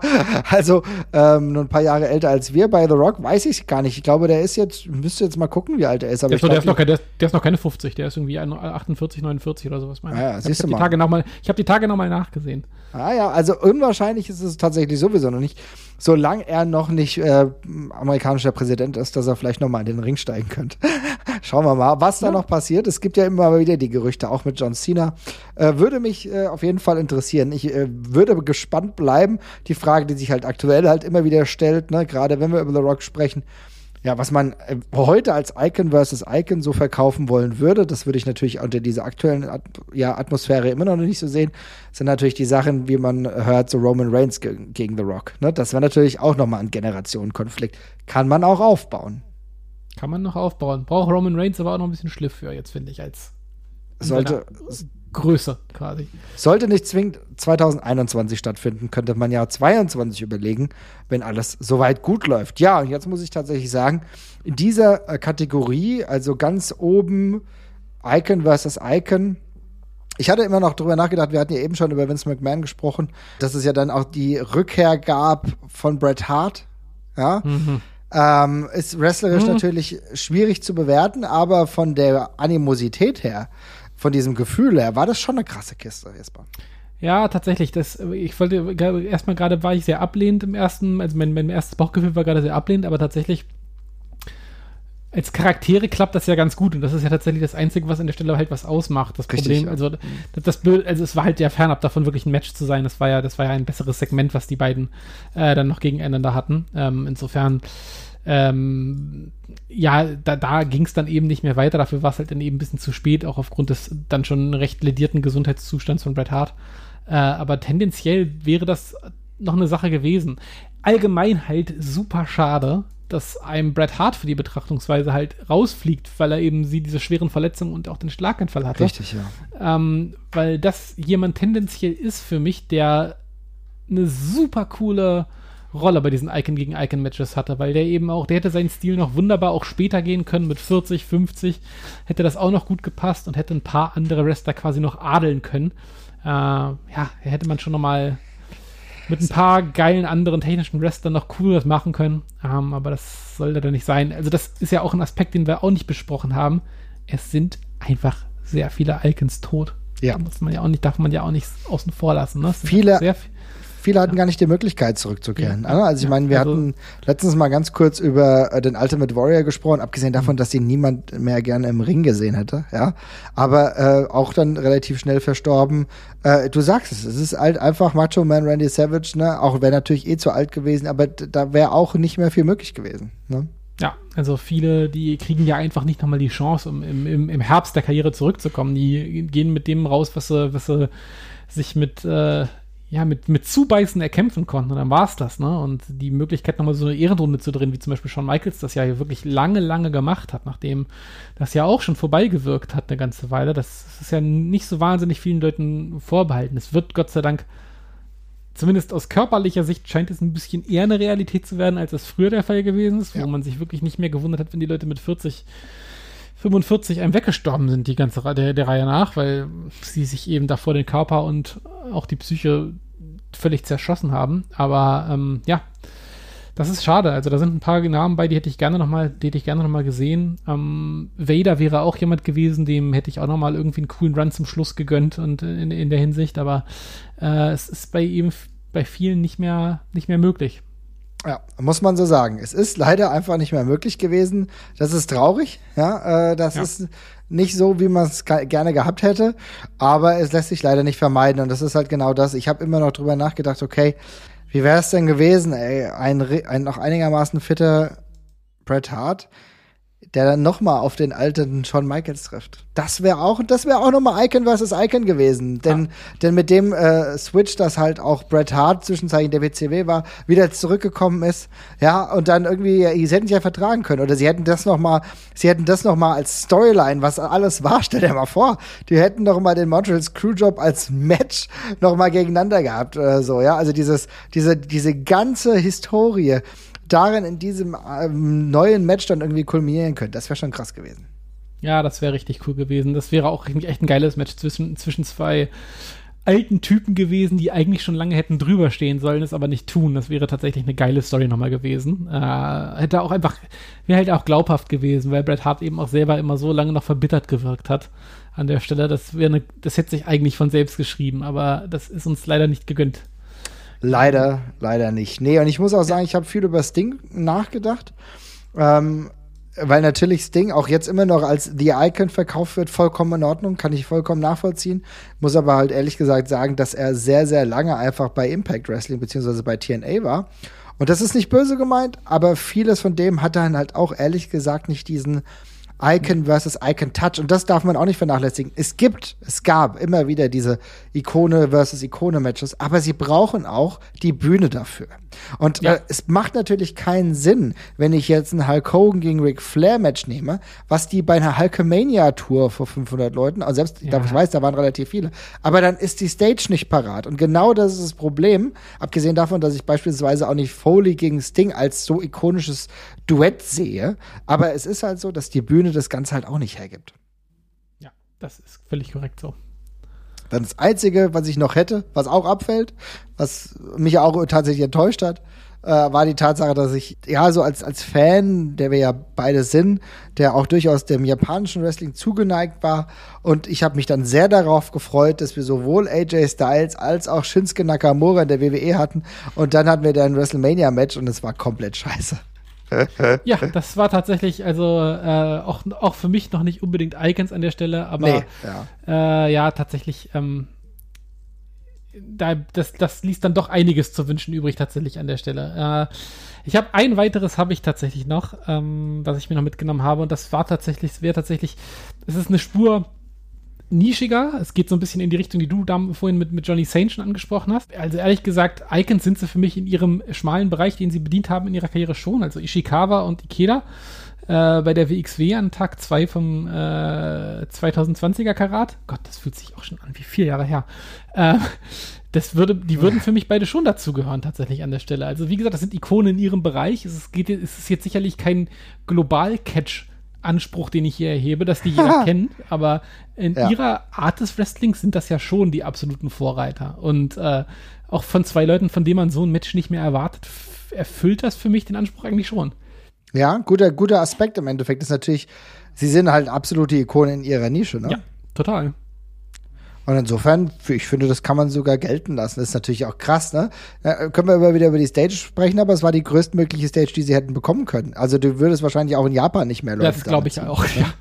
also ähm, nur ein paar Jahre älter als wir. Bei The Rock weiß ich gar nicht. Ich glaube, der ist jetzt, müsste jetzt mal gucken, wie alt er ist. Aber der, ist noch, glaub, der, ist noch, der, der, ist noch, keine 50, der ist irgendwie 48, 49 oder sowas. Meine. Ja, ich habe hab die Tage nochmal hab die Tage nochmal nachgesehen. Ah ja, also unwahrscheinlich ist es tatsächlich sowieso noch nicht solange er noch nicht äh, amerikanischer Präsident ist, dass er vielleicht noch mal in den Ring steigen könnte. Schauen wir mal, was da ja. noch passiert. Es gibt ja immer wieder die Gerüchte, auch mit John Cena. Äh, würde mich äh, auf jeden Fall interessieren. Ich äh, würde gespannt bleiben. Die Frage, die sich halt aktuell halt immer wieder stellt, ne, gerade wenn wir über The Rock sprechen, ja, was man äh, heute als Icon versus Icon so verkaufen wollen würde, das würde ich natürlich unter dieser aktuellen At ja, Atmosphäre immer noch nicht so sehen, sind natürlich die Sachen, wie man hört, so Roman Reigns ge gegen The Rock. Ne? Das wäre natürlich auch nochmal ein Generationenkonflikt. Kann man auch aufbauen. Kann man noch aufbauen. Braucht Roman Reigns aber auch noch ein bisschen Schliff für, jetzt finde ich, als sollte Größe quasi. Sollte nicht zwingend 2021 stattfinden, könnte man ja 22 überlegen, wenn alles soweit gut läuft. Ja, und jetzt muss ich tatsächlich sagen, in dieser äh, Kategorie, also ganz oben Icon versus Icon, ich hatte immer noch drüber nachgedacht, wir hatten ja eben schon über Vince McMahon gesprochen, dass es ja dann auch die Rückkehr gab von Bret Hart. Ja. Mhm. Ähm, ist wrestlerisch mhm. natürlich schwierig zu bewerten, aber von der Animosität her von diesem Gefühl her, war das schon eine krasse Kiste, Jesper. Ja, tatsächlich. Das, ich wollte erstmal gerade war ich sehr ablehnend im ersten, also mein, mein erstes Bauchgefühl war gerade sehr ablehnend, aber tatsächlich als Charaktere klappt das ja ganz gut und das ist ja tatsächlich das Einzige, was an der Stelle halt was ausmacht. Das Richtig, Problem, ja. also das, das also es war halt ja fernab davon wirklich ein Match zu sein. Das war ja, das war ja ein besseres Segment, was die beiden äh, dann noch gegeneinander hatten. Ähm, insofern ähm, ja, da, da ging es dann eben nicht mehr weiter. Dafür war es halt dann eben ein bisschen zu spät, auch aufgrund des dann schon recht ledierten Gesundheitszustands von Bret Hart. Äh, aber tendenziell wäre das noch eine Sache gewesen. Allgemein halt super schade, dass einem Bret Hart für die Betrachtungsweise halt rausfliegt, weil er eben sie diese schweren Verletzungen und auch den Schlaganfall hatte. Richtig, ja. Ähm, weil das jemand tendenziell ist für mich, der eine super coole Rolle bei diesen Icon gegen Icon Matches hatte, weil der eben auch, der hätte seinen Stil noch wunderbar auch später gehen können mit 40, 50, hätte das auch noch gut gepasst und hätte ein paar andere Wrestler quasi noch adeln können. Äh, ja, hätte man schon noch mal mit ein paar geilen anderen technischen Wrestlern noch cooles machen können, ähm, aber das sollte da nicht sein. Also das ist ja auch ein Aspekt, den wir auch nicht besprochen haben. Es sind einfach sehr viele Icons tot. Ja. Da muss man ja auch nicht, darf man ja auch nicht außen vor lassen. Ne? Viele, sehr, viele hatten gar nicht die Möglichkeit zurückzukehren. Ja. Also ich meine, wir also, hatten letztens mal ganz kurz über äh, den Ultimate Warrior gesprochen, abgesehen davon, mhm. dass ihn niemand mehr gerne im Ring gesehen hätte, ja. Aber äh, auch dann relativ schnell verstorben. Äh, du sagst es, es ist halt einfach Macho Man Randy Savage, ne? Auch wäre natürlich eh zu alt gewesen, aber da wäre auch nicht mehr viel möglich gewesen. Ne? Ja, also viele, die kriegen ja einfach nicht nochmal die Chance, um im, im, im Herbst der Karriere zurückzukommen. Die gehen mit dem raus, was sie, was sie sich mit äh, ja, mit, mit Zubeißen erkämpfen konnten. Und dann war es das, ne? Und die Möglichkeit, nochmal so eine Ehrenrunde zu drehen, wie zum Beispiel Shawn Michaels das ja wirklich lange, lange gemacht hat, nachdem das ja auch schon vorbeigewirkt hat eine ganze Weile. Das ist ja nicht so wahnsinnig vielen Leuten vorbehalten. Es wird Gott sei Dank, zumindest aus körperlicher Sicht, scheint es ein bisschen eher eine Realität zu werden, als es früher der Fall gewesen ist, wo ja. man sich wirklich nicht mehr gewundert hat, wenn die Leute mit 40 45 einem weggestorben sind, die ganze der, der Reihe nach, weil sie sich eben davor den Körper und auch die Psyche völlig zerschossen haben. Aber ähm, ja, das ist schade. Also da sind ein paar Namen bei, die hätte ich gerne noch mal, die hätte ich gerne noch mal gesehen. Ähm, Vader wäre auch jemand gewesen, dem hätte ich auch noch mal irgendwie einen coolen Run zum Schluss gegönnt und in, in der Hinsicht. Aber äh, es ist bei ihm bei vielen nicht mehr nicht mehr möglich. Ja, muss man so sagen. Es ist leider einfach nicht mehr möglich gewesen. Das ist traurig. Ja, äh, das ja. ist nicht so, wie man es gerne gehabt hätte. Aber es lässt sich leider nicht vermeiden. Und das ist halt genau das. Ich habe immer noch drüber nachgedacht, okay, wie wäre es denn gewesen, ey, ein, ein noch einigermaßen fitter Bret Hart der dann nochmal auf den alten Shawn Michaels trifft. Das wäre auch, das wäre auch nochmal Icon versus Icon gewesen. Denn, ja. denn mit dem äh, Switch, dass halt auch Bret Hart zwischenzeitlich der WCW war, wieder zurückgekommen ist, ja, und dann irgendwie, sie hätten sich ja vertragen können. Oder sie hätten das nochmal, sie hätten das nochmal als Storyline, was alles war, stell dir mal vor, die hätten noch mal den Montreal Screwjob als Match nochmal gegeneinander gehabt oder so, ja. Also dieses, diese, diese ganze Historie, darin in diesem ähm, neuen Match dann irgendwie kulminieren könnte. Das wäre schon krass gewesen. Ja, das wäre richtig cool gewesen. Das wäre auch echt ein geiles Match zwischen, zwischen zwei alten Typen gewesen, die eigentlich schon lange hätten drüber stehen sollen, es aber nicht tun. Das wäre tatsächlich eine geile Story nochmal gewesen. Äh, hätte auch einfach, wäre halt auch glaubhaft gewesen, weil Bret Hart eben auch selber immer so lange noch verbittert gewirkt hat an der Stelle. Das wäre das hätte sich eigentlich von selbst geschrieben, aber das ist uns leider nicht gegönnt. Leider, leider nicht. Nee, und ich muss auch sagen, ich habe viel über Sting nachgedacht. Ähm, weil natürlich Sting auch jetzt immer noch als The Icon verkauft wird, vollkommen in Ordnung, kann ich vollkommen nachvollziehen. Muss aber halt ehrlich gesagt sagen, dass er sehr, sehr lange einfach bei Impact Wrestling beziehungsweise bei TNA war. Und das ist nicht böse gemeint, aber vieles von dem hat dann halt auch ehrlich gesagt nicht diesen Icon versus Icon Touch. Und das darf man auch nicht vernachlässigen. Es gibt, es gab immer wieder diese Ikone versus Ikone Matches, aber sie brauchen auch die Bühne dafür. Und ja. äh, es macht natürlich keinen Sinn, wenn ich jetzt ein Hulk Hogan gegen Ric Flair Match nehme, was die bei einer Hulkamania Tour vor 500 Leuten, also selbst, ja. ich weiß, da waren relativ viele, aber dann ist die Stage nicht parat. Und genau das ist das Problem, abgesehen davon, dass ich beispielsweise auch nicht Foley gegen Sting als so ikonisches Duett sehe, aber es ist halt so, dass die Bühne das Ganze halt auch nicht hergibt. Ja, das ist völlig korrekt so. Dann das Einzige, was ich noch hätte, was auch abfällt, was mich auch tatsächlich enttäuscht hat, äh, war die Tatsache, dass ich, ja, so als, als Fan, der wir ja beide sind, der auch durchaus dem japanischen Wrestling zugeneigt war. Und ich habe mich dann sehr darauf gefreut, dass wir sowohl AJ Styles als auch Shinsuke Nakamura in der WWE hatten. Und dann hatten wir da ein WrestleMania-Match und es war komplett scheiße. Ja, das war tatsächlich, also äh, auch, auch für mich noch nicht unbedingt Icons an der Stelle, aber nee, ja. Äh, ja. tatsächlich, ähm, da, das, das ließ dann doch einiges zu wünschen übrig tatsächlich an der Stelle. Äh, ich habe ein weiteres habe ich tatsächlich noch, ähm, was ich mir noch mitgenommen habe und das war tatsächlich, es wäre tatsächlich, es ist eine Spur nischiger. Es geht so ein bisschen in die Richtung, die du vorhin mit, mit Johnny Saint schon angesprochen hast. Also ehrlich gesagt, Icons sind sie für mich in ihrem schmalen Bereich, den sie bedient haben in ihrer Karriere schon. Also Ishikawa und Ikeda äh, bei der WXW an Tag 2 vom äh, 2020er Karat. Gott, das fühlt sich auch schon an wie vier Jahre her. Äh, das würde, die würden für mich beide schon dazugehören, tatsächlich an der Stelle. Also, wie gesagt, das sind Ikonen in ihrem Bereich. Es, geht, es ist jetzt sicherlich kein Global-Catch Anspruch, den ich hier erhebe, dass die jeder kennt, aber in ja. ihrer Art des Wrestlings sind das ja schon die absoluten Vorreiter. Und äh, auch von zwei Leuten, von denen man so ein Match nicht mehr erwartet, erfüllt das für mich den Anspruch eigentlich schon. Ja, guter, guter Aspekt im Endeffekt ist natürlich, sie sind halt absolute Ikone in ihrer Nische, ne? Ja, total. Und insofern, ich finde, das kann man sogar gelten lassen. Das ist natürlich auch krass, ne? Ja, können wir immer wieder über die Stage sprechen, aber es war die größtmögliche Stage, die sie hätten bekommen können. Also du würdest wahrscheinlich auch in Japan nicht mehr laufen. Das glaube ich auch, ja.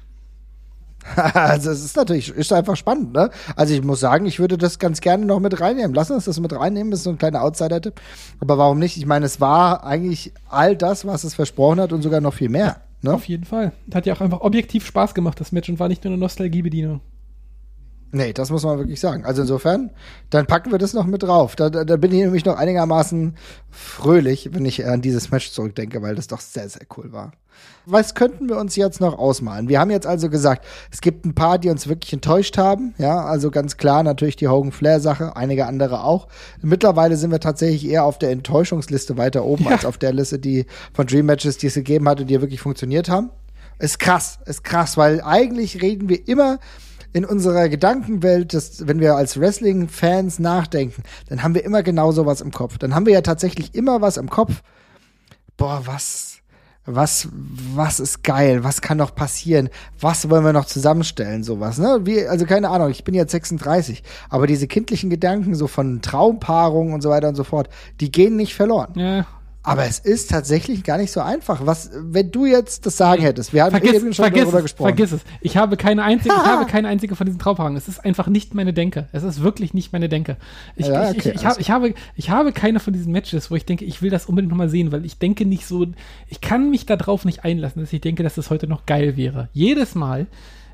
also es ist natürlich, ist einfach spannend, ne? Also ich muss sagen, ich würde das ganz gerne noch mit reinnehmen. Lass uns das mit reinnehmen, das ist so ein kleiner Outsider-Tipp. Aber warum nicht? Ich meine, es war eigentlich all das, was es versprochen hat und sogar noch viel mehr. Ne? Auf jeden Fall. Hat ja auch einfach objektiv Spaß gemacht, das Match, und war nicht nur eine Nostalgiebedienung. Nee, das muss man wirklich sagen. Also insofern, dann packen wir das noch mit drauf. Da, da, da bin ich nämlich noch einigermaßen fröhlich, wenn ich an dieses Match zurückdenke, weil das doch sehr, sehr cool war. Was könnten wir uns jetzt noch ausmalen? Wir haben jetzt also gesagt, es gibt ein paar, die uns wirklich enttäuscht haben. Ja, also ganz klar natürlich die Hogan Flair Sache, einige andere auch. Mittlerweile sind wir tatsächlich eher auf der Enttäuschungsliste weiter oben ja. als auf der Liste, die von Dream Matches, die es gegeben hatte, die wirklich funktioniert haben. Ist krass, ist krass, weil eigentlich reden wir immer in unserer Gedankenwelt, dass, wenn wir als Wrestling-Fans nachdenken, dann haben wir immer genau sowas im Kopf. Dann haben wir ja tatsächlich immer was im Kopf. Boah, was, was, was ist geil? Was kann noch passieren? Was wollen wir noch zusammenstellen? Sowas, ne? Wie, also keine Ahnung, ich bin jetzt 36, aber diese kindlichen Gedanken so von Traumpaarung und so weiter und so fort, die gehen nicht verloren. Ja. Aber es ist tatsächlich gar nicht so einfach. Was, wenn du jetzt das sagen hättest, wir haben vergiss, eben schon darüber es, gesprochen. Vergiss es. Ich habe keine einzige, ich habe keine einzige von diesen Traumpaarungen. Es ist einfach nicht meine Denke. Es ist wirklich nicht meine Denke. Ich, ja, okay, ich, ich, ich, hab, ich, habe, ich habe keine von diesen Matches, wo ich denke, ich will das unbedingt nochmal sehen, weil ich denke nicht so, ich kann mich darauf nicht einlassen, dass ich denke, dass das heute noch geil wäre. Jedes Mal,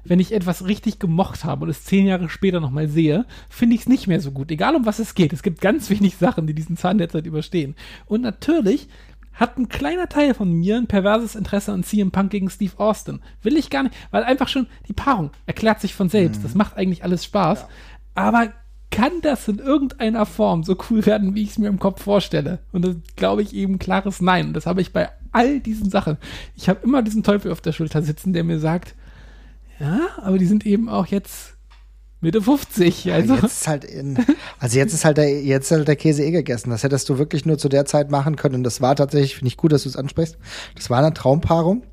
wenn ich etwas richtig gemocht habe und es zehn Jahre später nochmal sehe, finde ich es nicht mehr so gut. Egal um was es geht. Es gibt ganz wenig Sachen, die diesen Zahn derzeit überstehen. Und natürlich hat ein kleiner Teil von mir ein perverses Interesse an CM Punk gegen Steve Austin. Will ich gar nicht, weil einfach schon die Paarung erklärt sich von selbst. Mhm. Das macht eigentlich alles Spaß. Ja. Aber kann das in irgendeiner Form so cool werden, wie ich es mir im Kopf vorstelle? Und das glaube ich eben klares Nein. Und das habe ich bei all diesen Sachen. Ich habe immer diesen Teufel auf der Schulter sitzen, der mir sagt, ja, aber die sind eben auch jetzt Mitte 50. Also. Ja, jetzt ist halt in, also jetzt ist halt der, jetzt ist halt der Käse eh gegessen. Das hättest du wirklich nur zu der Zeit machen können. Und das war tatsächlich, finde ich gut, dass du es ansprichst. Das war eine Traumpaarung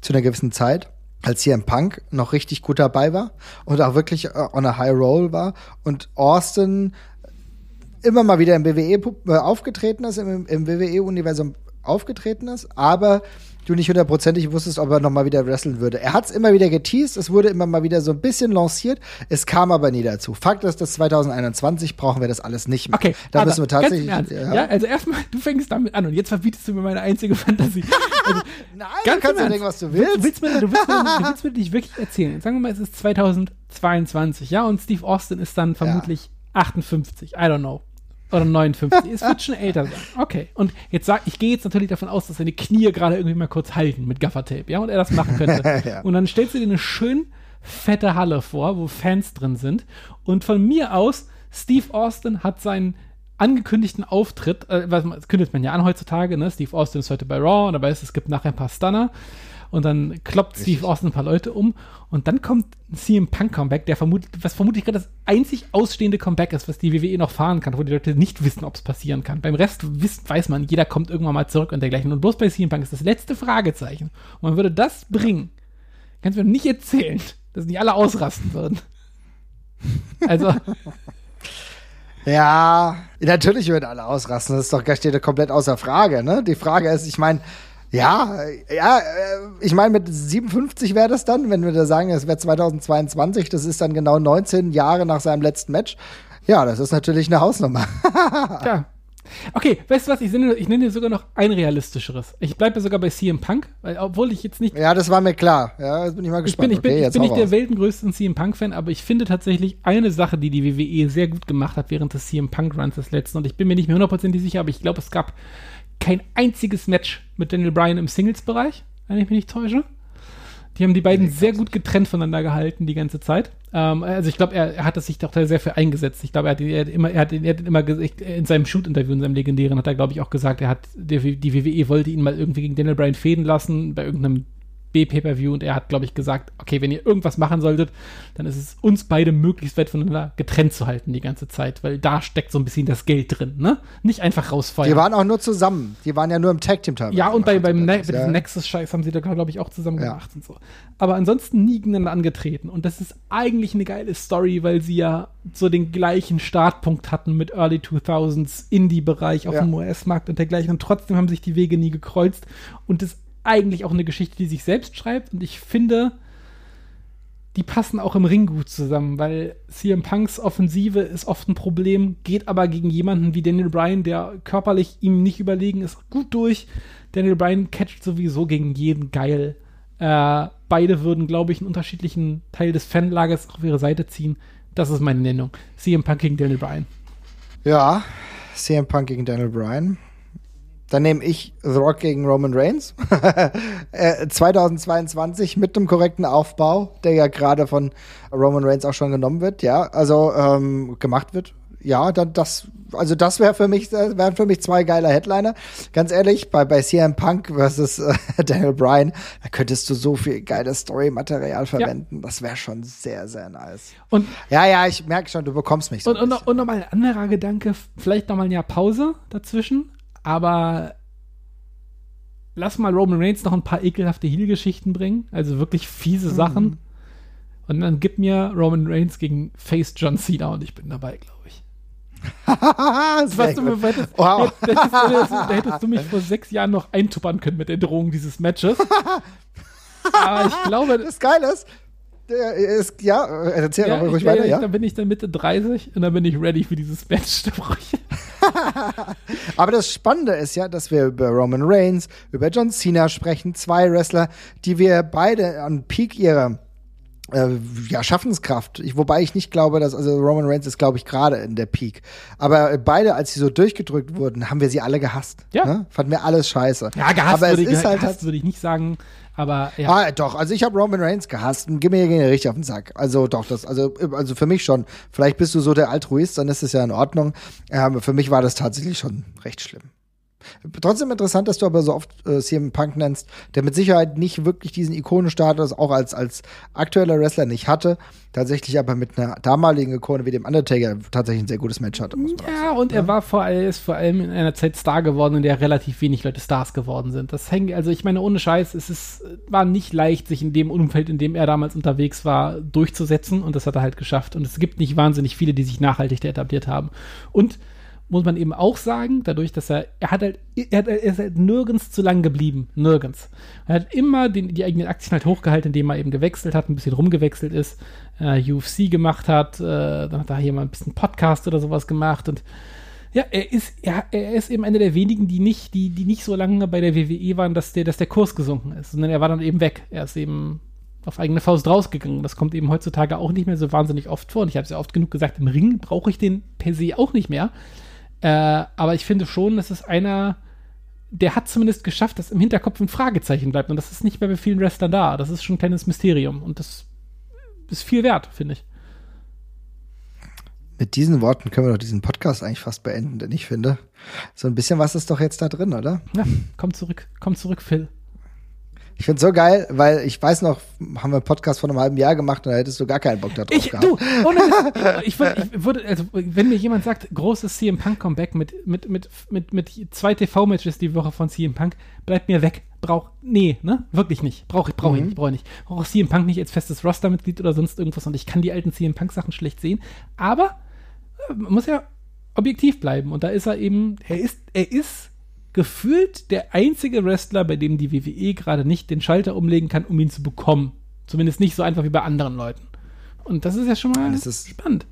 zu einer gewissen Zeit, als hier im Punk noch richtig gut dabei war und auch wirklich äh, on a high roll war und Austin immer mal wieder im WWE äh, aufgetreten ist, im, im WWE-Universum aufgetreten ist, aber du nicht hundertprozentig wusstest, ob er nochmal wieder wresteln würde. Er hat es immer wieder geteased, es wurde immer mal wieder so ein bisschen lanciert, es kam aber nie dazu. Fakt ist, dass 2021 brauchen wir das alles nicht mehr. Okay, da müssen wir tatsächlich. Ja. ja. also erstmal, du fängst damit an und jetzt verbietest du mir meine einzige Fantasie. Also, Nein, ganz du kannst ja denken, was du willst. Du willst, mir, du, willst mir, du willst mir nicht wirklich erzählen. Sagen wir mal, es ist 2022, ja, und Steve Austin ist dann vermutlich ja. 58, I don't know. Oder 59. es wird schon älter sein. Okay. Und jetzt sag ich gehe jetzt natürlich davon aus, dass seine Knie gerade irgendwie mal kurz halten mit Gaffertape, ja, und er das machen könnte. ja. Und dann stellst du dir eine schön fette Halle vor, wo Fans drin sind. Und von mir aus, Steve Austin hat seinen angekündigten Auftritt, äh, was kündigt man ja an heutzutage, ne? Steve Austin ist heute bei Raw, und dabei ist es gibt nachher ein paar Stunner und dann kloppt Richtig. Steve Austin ein paar Leute um und dann kommt ein CM Punk Comeback, der vermutlich, was vermutlich gerade das einzig ausstehende Comeback ist, was die WWE noch fahren kann, wo die Leute nicht wissen, ob es passieren kann. Beim Rest wisst, weiß man, jeder kommt irgendwann mal zurück und dergleichen. Und bloß bei CM Punk ist das letzte Fragezeichen. Und man würde das bringen, kannst du mir nicht erzählen, dass nicht alle ausrasten würden. Also. Ja, natürlich würden alle ausrasten. Das ist doch steht komplett außer Frage. Ne? Die Frage ist, ich meine, ja, ja, äh, ich meine, mit 57 wäre das dann, wenn wir da sagen, es wäre 2022, das ist dann genau 19 Jahre nach seinem letzten Match. Ja, das ist natürlich eine Hausnummer. ja. Okay, weißt du was? Ich nenne, ich nenne dir sogar noch ein realistischeres. Ich bleibe sogar bei CM Punk, weil, obwohl ich jetzt nicht. Ja, das war mir klar. Ja, jetzt bin ich mal gespannt. Ich bin, ich bin, okay, ich bin nicht der weltengrößten CM Punk-Fan, aber ich finde tatsächlich eine Sache, die die WWE sehr gut gemacht hat während des CM Punk-Runs des letzten. Und ich bin mir nicht mehr hundertprozentig sicher, aber ich glaube, es gab kein einziges Match mit Daniel Bryan im Singles-Bereich, wenn ich mich nicht täusche. Die haben die beiden sehr gut getrennt voneinander gehalten die ganze Zeit. Ähm, also ich glaube, er, er, hat sich doch da sehr für eingesetzt. Ich glaube, er hat, er hat immer, er hat, er hat immer gesagt, in seinem Shoot-Interview, in seinem legendären, hat er, glaube ich, auch gesagt, er hat, die, die WWE wollte ihn mal irgendwie gegen Daniel Bryan fäden lassen bei irgendeinem B-Pay-Per-View und er hat, glaube ich, gesagt, okay, wenn ihr irgendwas machen solltet, dann ist es uns beide möglichst weit voneinander getrennt zu halten die ganze Zeit, weil da steckt so ein bisschen das Geld drin, ne? Nicht einfach rausfallen. Die waren auch nur zusammen. Die waren ja nur im Tag-Team teilweise. Ja, und bei, beim ne ja. Nexus-Scheiß haben sie da, glaube ich, auch zusammen ja. gemacht und so. Aber ansonsten nie gegeneinander angetreten. Und das ist eigentlich eine geile Story, weil sie ja so den gleichen Startpunkt hatten mit Early 2000s Indie-Bereich auf ja. dem US-Markt und dergleichen. Und trotzdem haben sich die Wege nie gekreuzt. Und das eigentlich auch eine Geschichte, die sich selbst schreibt. Und ich finde, die passen auch im Ring gut zusammen, weil CM Punks Offensive ist oft ein Problem, geht aber gegen jemanden wie Daniel Bryan, der körperlich ihm nicht überlegen ist, gut durch. Daniel Bryan catcht sowieso gegen jeden geil. Äh, beide würden, glaube ich, einen unterschiedlichen Teil des Fanlagers auf ihre Seite ziehen. Das ist meine Nennung. CM Punk gegen Daniel Bryan. Ja, CM Punk gegen Daniel Bryan. Dann nehme ich The Rock gegen Roman Reigns. äh, 2022 mit einem korrekten Aufbau, der ja gerade von Roman Reigns auch schon genommen wird, ja, also ähm, gemacht wird. Ja, dann das, also das wäre für mich, äh, wären für mich zwei geile Headliner. Ganz ehrlich, bei, bei CM Punk versus äh, Daniel Bryan, da könntest du so viel geiles Story-Material verwenden. Ja. Das wäre schon sehr, sehr nice. Und ja, ja, ich merke schon, du bekommst mich so. Und, und, und nochmal ein anderer Gedanke, vielleicht nochmal ein Jahr Pause dazwischen aber lass mal Roman Reigns noch ein paar ekelhafte Heal-Geschichten bringen, also wirklich fiese mhm. Sachen. Und dann gib mir Roman Reigns gegen Face John Cena und ich bin dabei, glaube ich. weißt du, hättest, wow. hättest, hättest, da hättest du mich vor sechs Jahren noch eintuppern können mit der Drohung dieses Matches. Aber ich glaube. Das Geile ist, der ist, ja, erzähl ja, ruhig weiter, ja. Dann bin ich dann Mitte 30 und dann bin ich ready für dieses Match. Aber das Spannende ist ja, dass wir über Roman Reigns, über John Cena sprechen, zwei Wrestler, die wir beide an Peak ihrer äh, ja, Schaffenskraft. Ich, wobei ich nicht glaube, dass, also Roman Reigns ist, glaube ich, gerade in der Peak. Aber beide, als sie so durchgedrückt wurden, haben wir sie alle gehasst. Ja. Ne? Fanden wir alles scheiße. Ja, gehasst, Aber würde, es ist halt, gehasst würde ich nicht sagen. Aber ja. Ah, doch, also ich habe Roman Reigns gehasst und gib mir hier richtig auf den Sack. Also doch, das, also, also für mich schon. Vielleicht bist du so der Altruist, dann ist es ja in Ordnung. Ähm, für mich war das tatsächlich schon recht schlimm. Trotzdem interessant, dass du aber so oft äh, CM Punk nennst, der mit Sicherheit nicht wirklich diesen Ikonenstatus auch als, als aktueller Wrestler nicht hatte, tatsächlich aber mit einer damaligen Ikone wie dem Undertaker tatsächlich ein sehr gutes Match hatte. Ja, und er war vor allem, ist vor allem in einer Zeit Star geworden, in der relativ wenig Leute Stars geworden sind. Das hängt, also ich meine, ohne Scheiß, es ist, war nicht leicht, sich in dem Umfeld, in dem er damals unterwegs war, durchzusetzen und das hat er halt geschafft. Und es gibt nicht wahnsinnig viele, die sich nachhaltig etabliert haben. Und muss man eben auch sagen, dadurch, dass er, er hat halt, er, hat, er ist halt nirgends zu lang geblieben. Nirgends. Er hat immer den, die eigenen Aktien halt hochgehalten, indem er eben gewechselt hat, ein bisschen rumgewechselt ist, äh, UFC gemacht hat, äh, dann hat er hier mal ein bisschen Podcast oder sowas gemacht und ja, er ist, er, er ist eben einer der wenigen, die nicht, die, die nicht so lange bei der WWE waren, dass der, dass der Kurs gesunken ist, sondern er war dann eben weg. Er ist eben auf eigene Faust rausgegangen. Das kommt eben heutzutage auch nicht mehr so wahnsinnig oft vor. Und ich habe es ja oft genug gesagt, im Ring brauche ich den per se auch nicht mehr. Äh, aber ich finde schon, dass es einer, der hat zumindest geschafft, dass im Hinterkopf ein Fragezeichen bleibt. Und das ist nicht mehr bei vielen Wrestlern da. Das ist schon ein kleines Mysterium. Und das ist viel wert, finde ich. Mit diesen Worten können wir doch diesen Podcast eigentlich fast beenden, denn ich finde, so ein bisschen was ist doch jetzt da drin, oder? Ja, komm zurück, komm zurück, Phil. Ich find's so geil, weil ich weiß noch, haben wir einen Podcast vor einem halben Jahr gemacht und da hättest du gar keinen Bock darauf ich, gehabt. Du, ohne, ich, würd, ich würde, also wenn mir jemand sagt, großes CM Punk Comeback mit, mit, mit, mit, mit zwei TV-Matches die Woche von CM Punk, bleibt mir weg. Brauch, nee, ne? Wirklich nicht. Brauche ich, brauche mhm. ich nicht, brauche ich nicht. Brauche auch CM Punk nicht als festes Roster-Mitglied oder sonst irgendwas und ich kann die alten CM Punk Sachen schlecht sehen. Aber, man muss ja objektiv bleiben und da ist er eben, er ist, er ist gefühlt der einzige Wrestler, bei dem die WWE gerade nicht den Schalter umlegen kann, um ihn zu bekommen. Zumindest nicht so einfach wie bei anderen Leuten. Und das ist ja schon mal ja, spannend.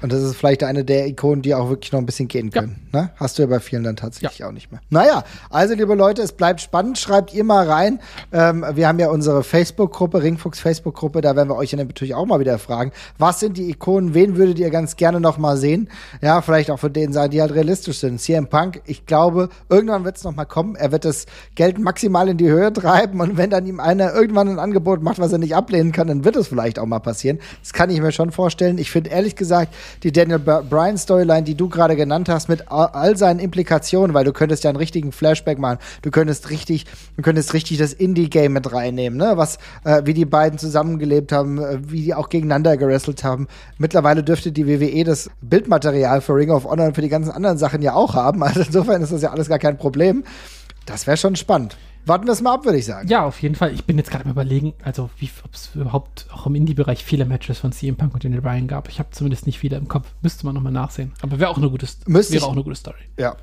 Und das ist vielleicht eine der Ikonen, die auch wirklich noch ein bisschen gehen können. Ja. Ne? Hast du ja bei vielen dann tatsächlich ja. auch nicht mehr. Naja, also liebe Leute, es bleibt spannend. Schreibt ihr mal rein. Ähm, wir haben ja unsere Facebook-Gruppe, Ringfuchs Facebook-Gruppe, da werden wir euch ja natürlich auch mal wieder fragen. Was sind die Ikonen? Wen würdet ihr ganz gerne noch mal sehen? Ja, vielleicht auch von denen sein, die halt realistisch sind. CM Punk, ich glaube, irgendwann wird es noch mal kommen. Er wird das Geld maximal in die Höhe treiben und wenn dann ihm einer irgendwann ein Angebot macht, was er nicht ablehnen kann, dann wird es vielleicht auch mal passieren. Das kann ich mir schon vorstellen. Ich finde ehrlich gesagt, die Daniel Bryan Storyline, die du gerade genannt hast, mit all seinen Implikationen, weil du könntest ja einen richtigen Flashback machen. Du könntest richtig, du könntest richtig das Indie-Game mit reinnehmen, ne? Was, äh, wie die beiden zusammengelebt haben, äh, wie die auch gegeneinander gerestelt haben. Mittlerweile dürfte die WWE das Bildmaterial für Ring of Honor und für die ganzen anderen Sachen ja auch haben. Also insofern ist das ja alles gar kein Problem. Das wäre schon spannend warten wir es mal ab, würde ich sagen. Ja, auf jeden Fall. Ich bin jetzt gerade mal überlegen, also ob es überhaupt auch im Indie-Bereich viele Matches von CM Punk und Daniel Bryan gab. Ich habe zumindest nicht viele im Kopf. Müsste man nochmal nachsehen. Aber wäre auch eine gute, müsste wäre auch eine gute Story. Ja.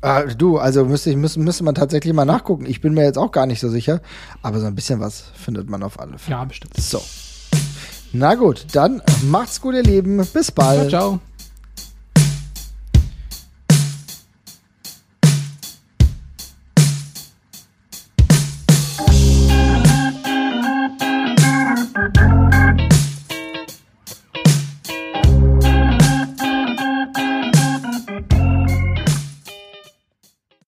Äh, du, also müsste, ich, müsste, müsste man tatsächlich mal nachgucken. Ich bin mir jetzt auch gar nicht so sicher. Aber so ein bisschen was findet man auf alle Fälle. Ja, bestimmt. So. Na gut, dann macht's gut, ihr Lieben. Bis bald. Ciao, ciao.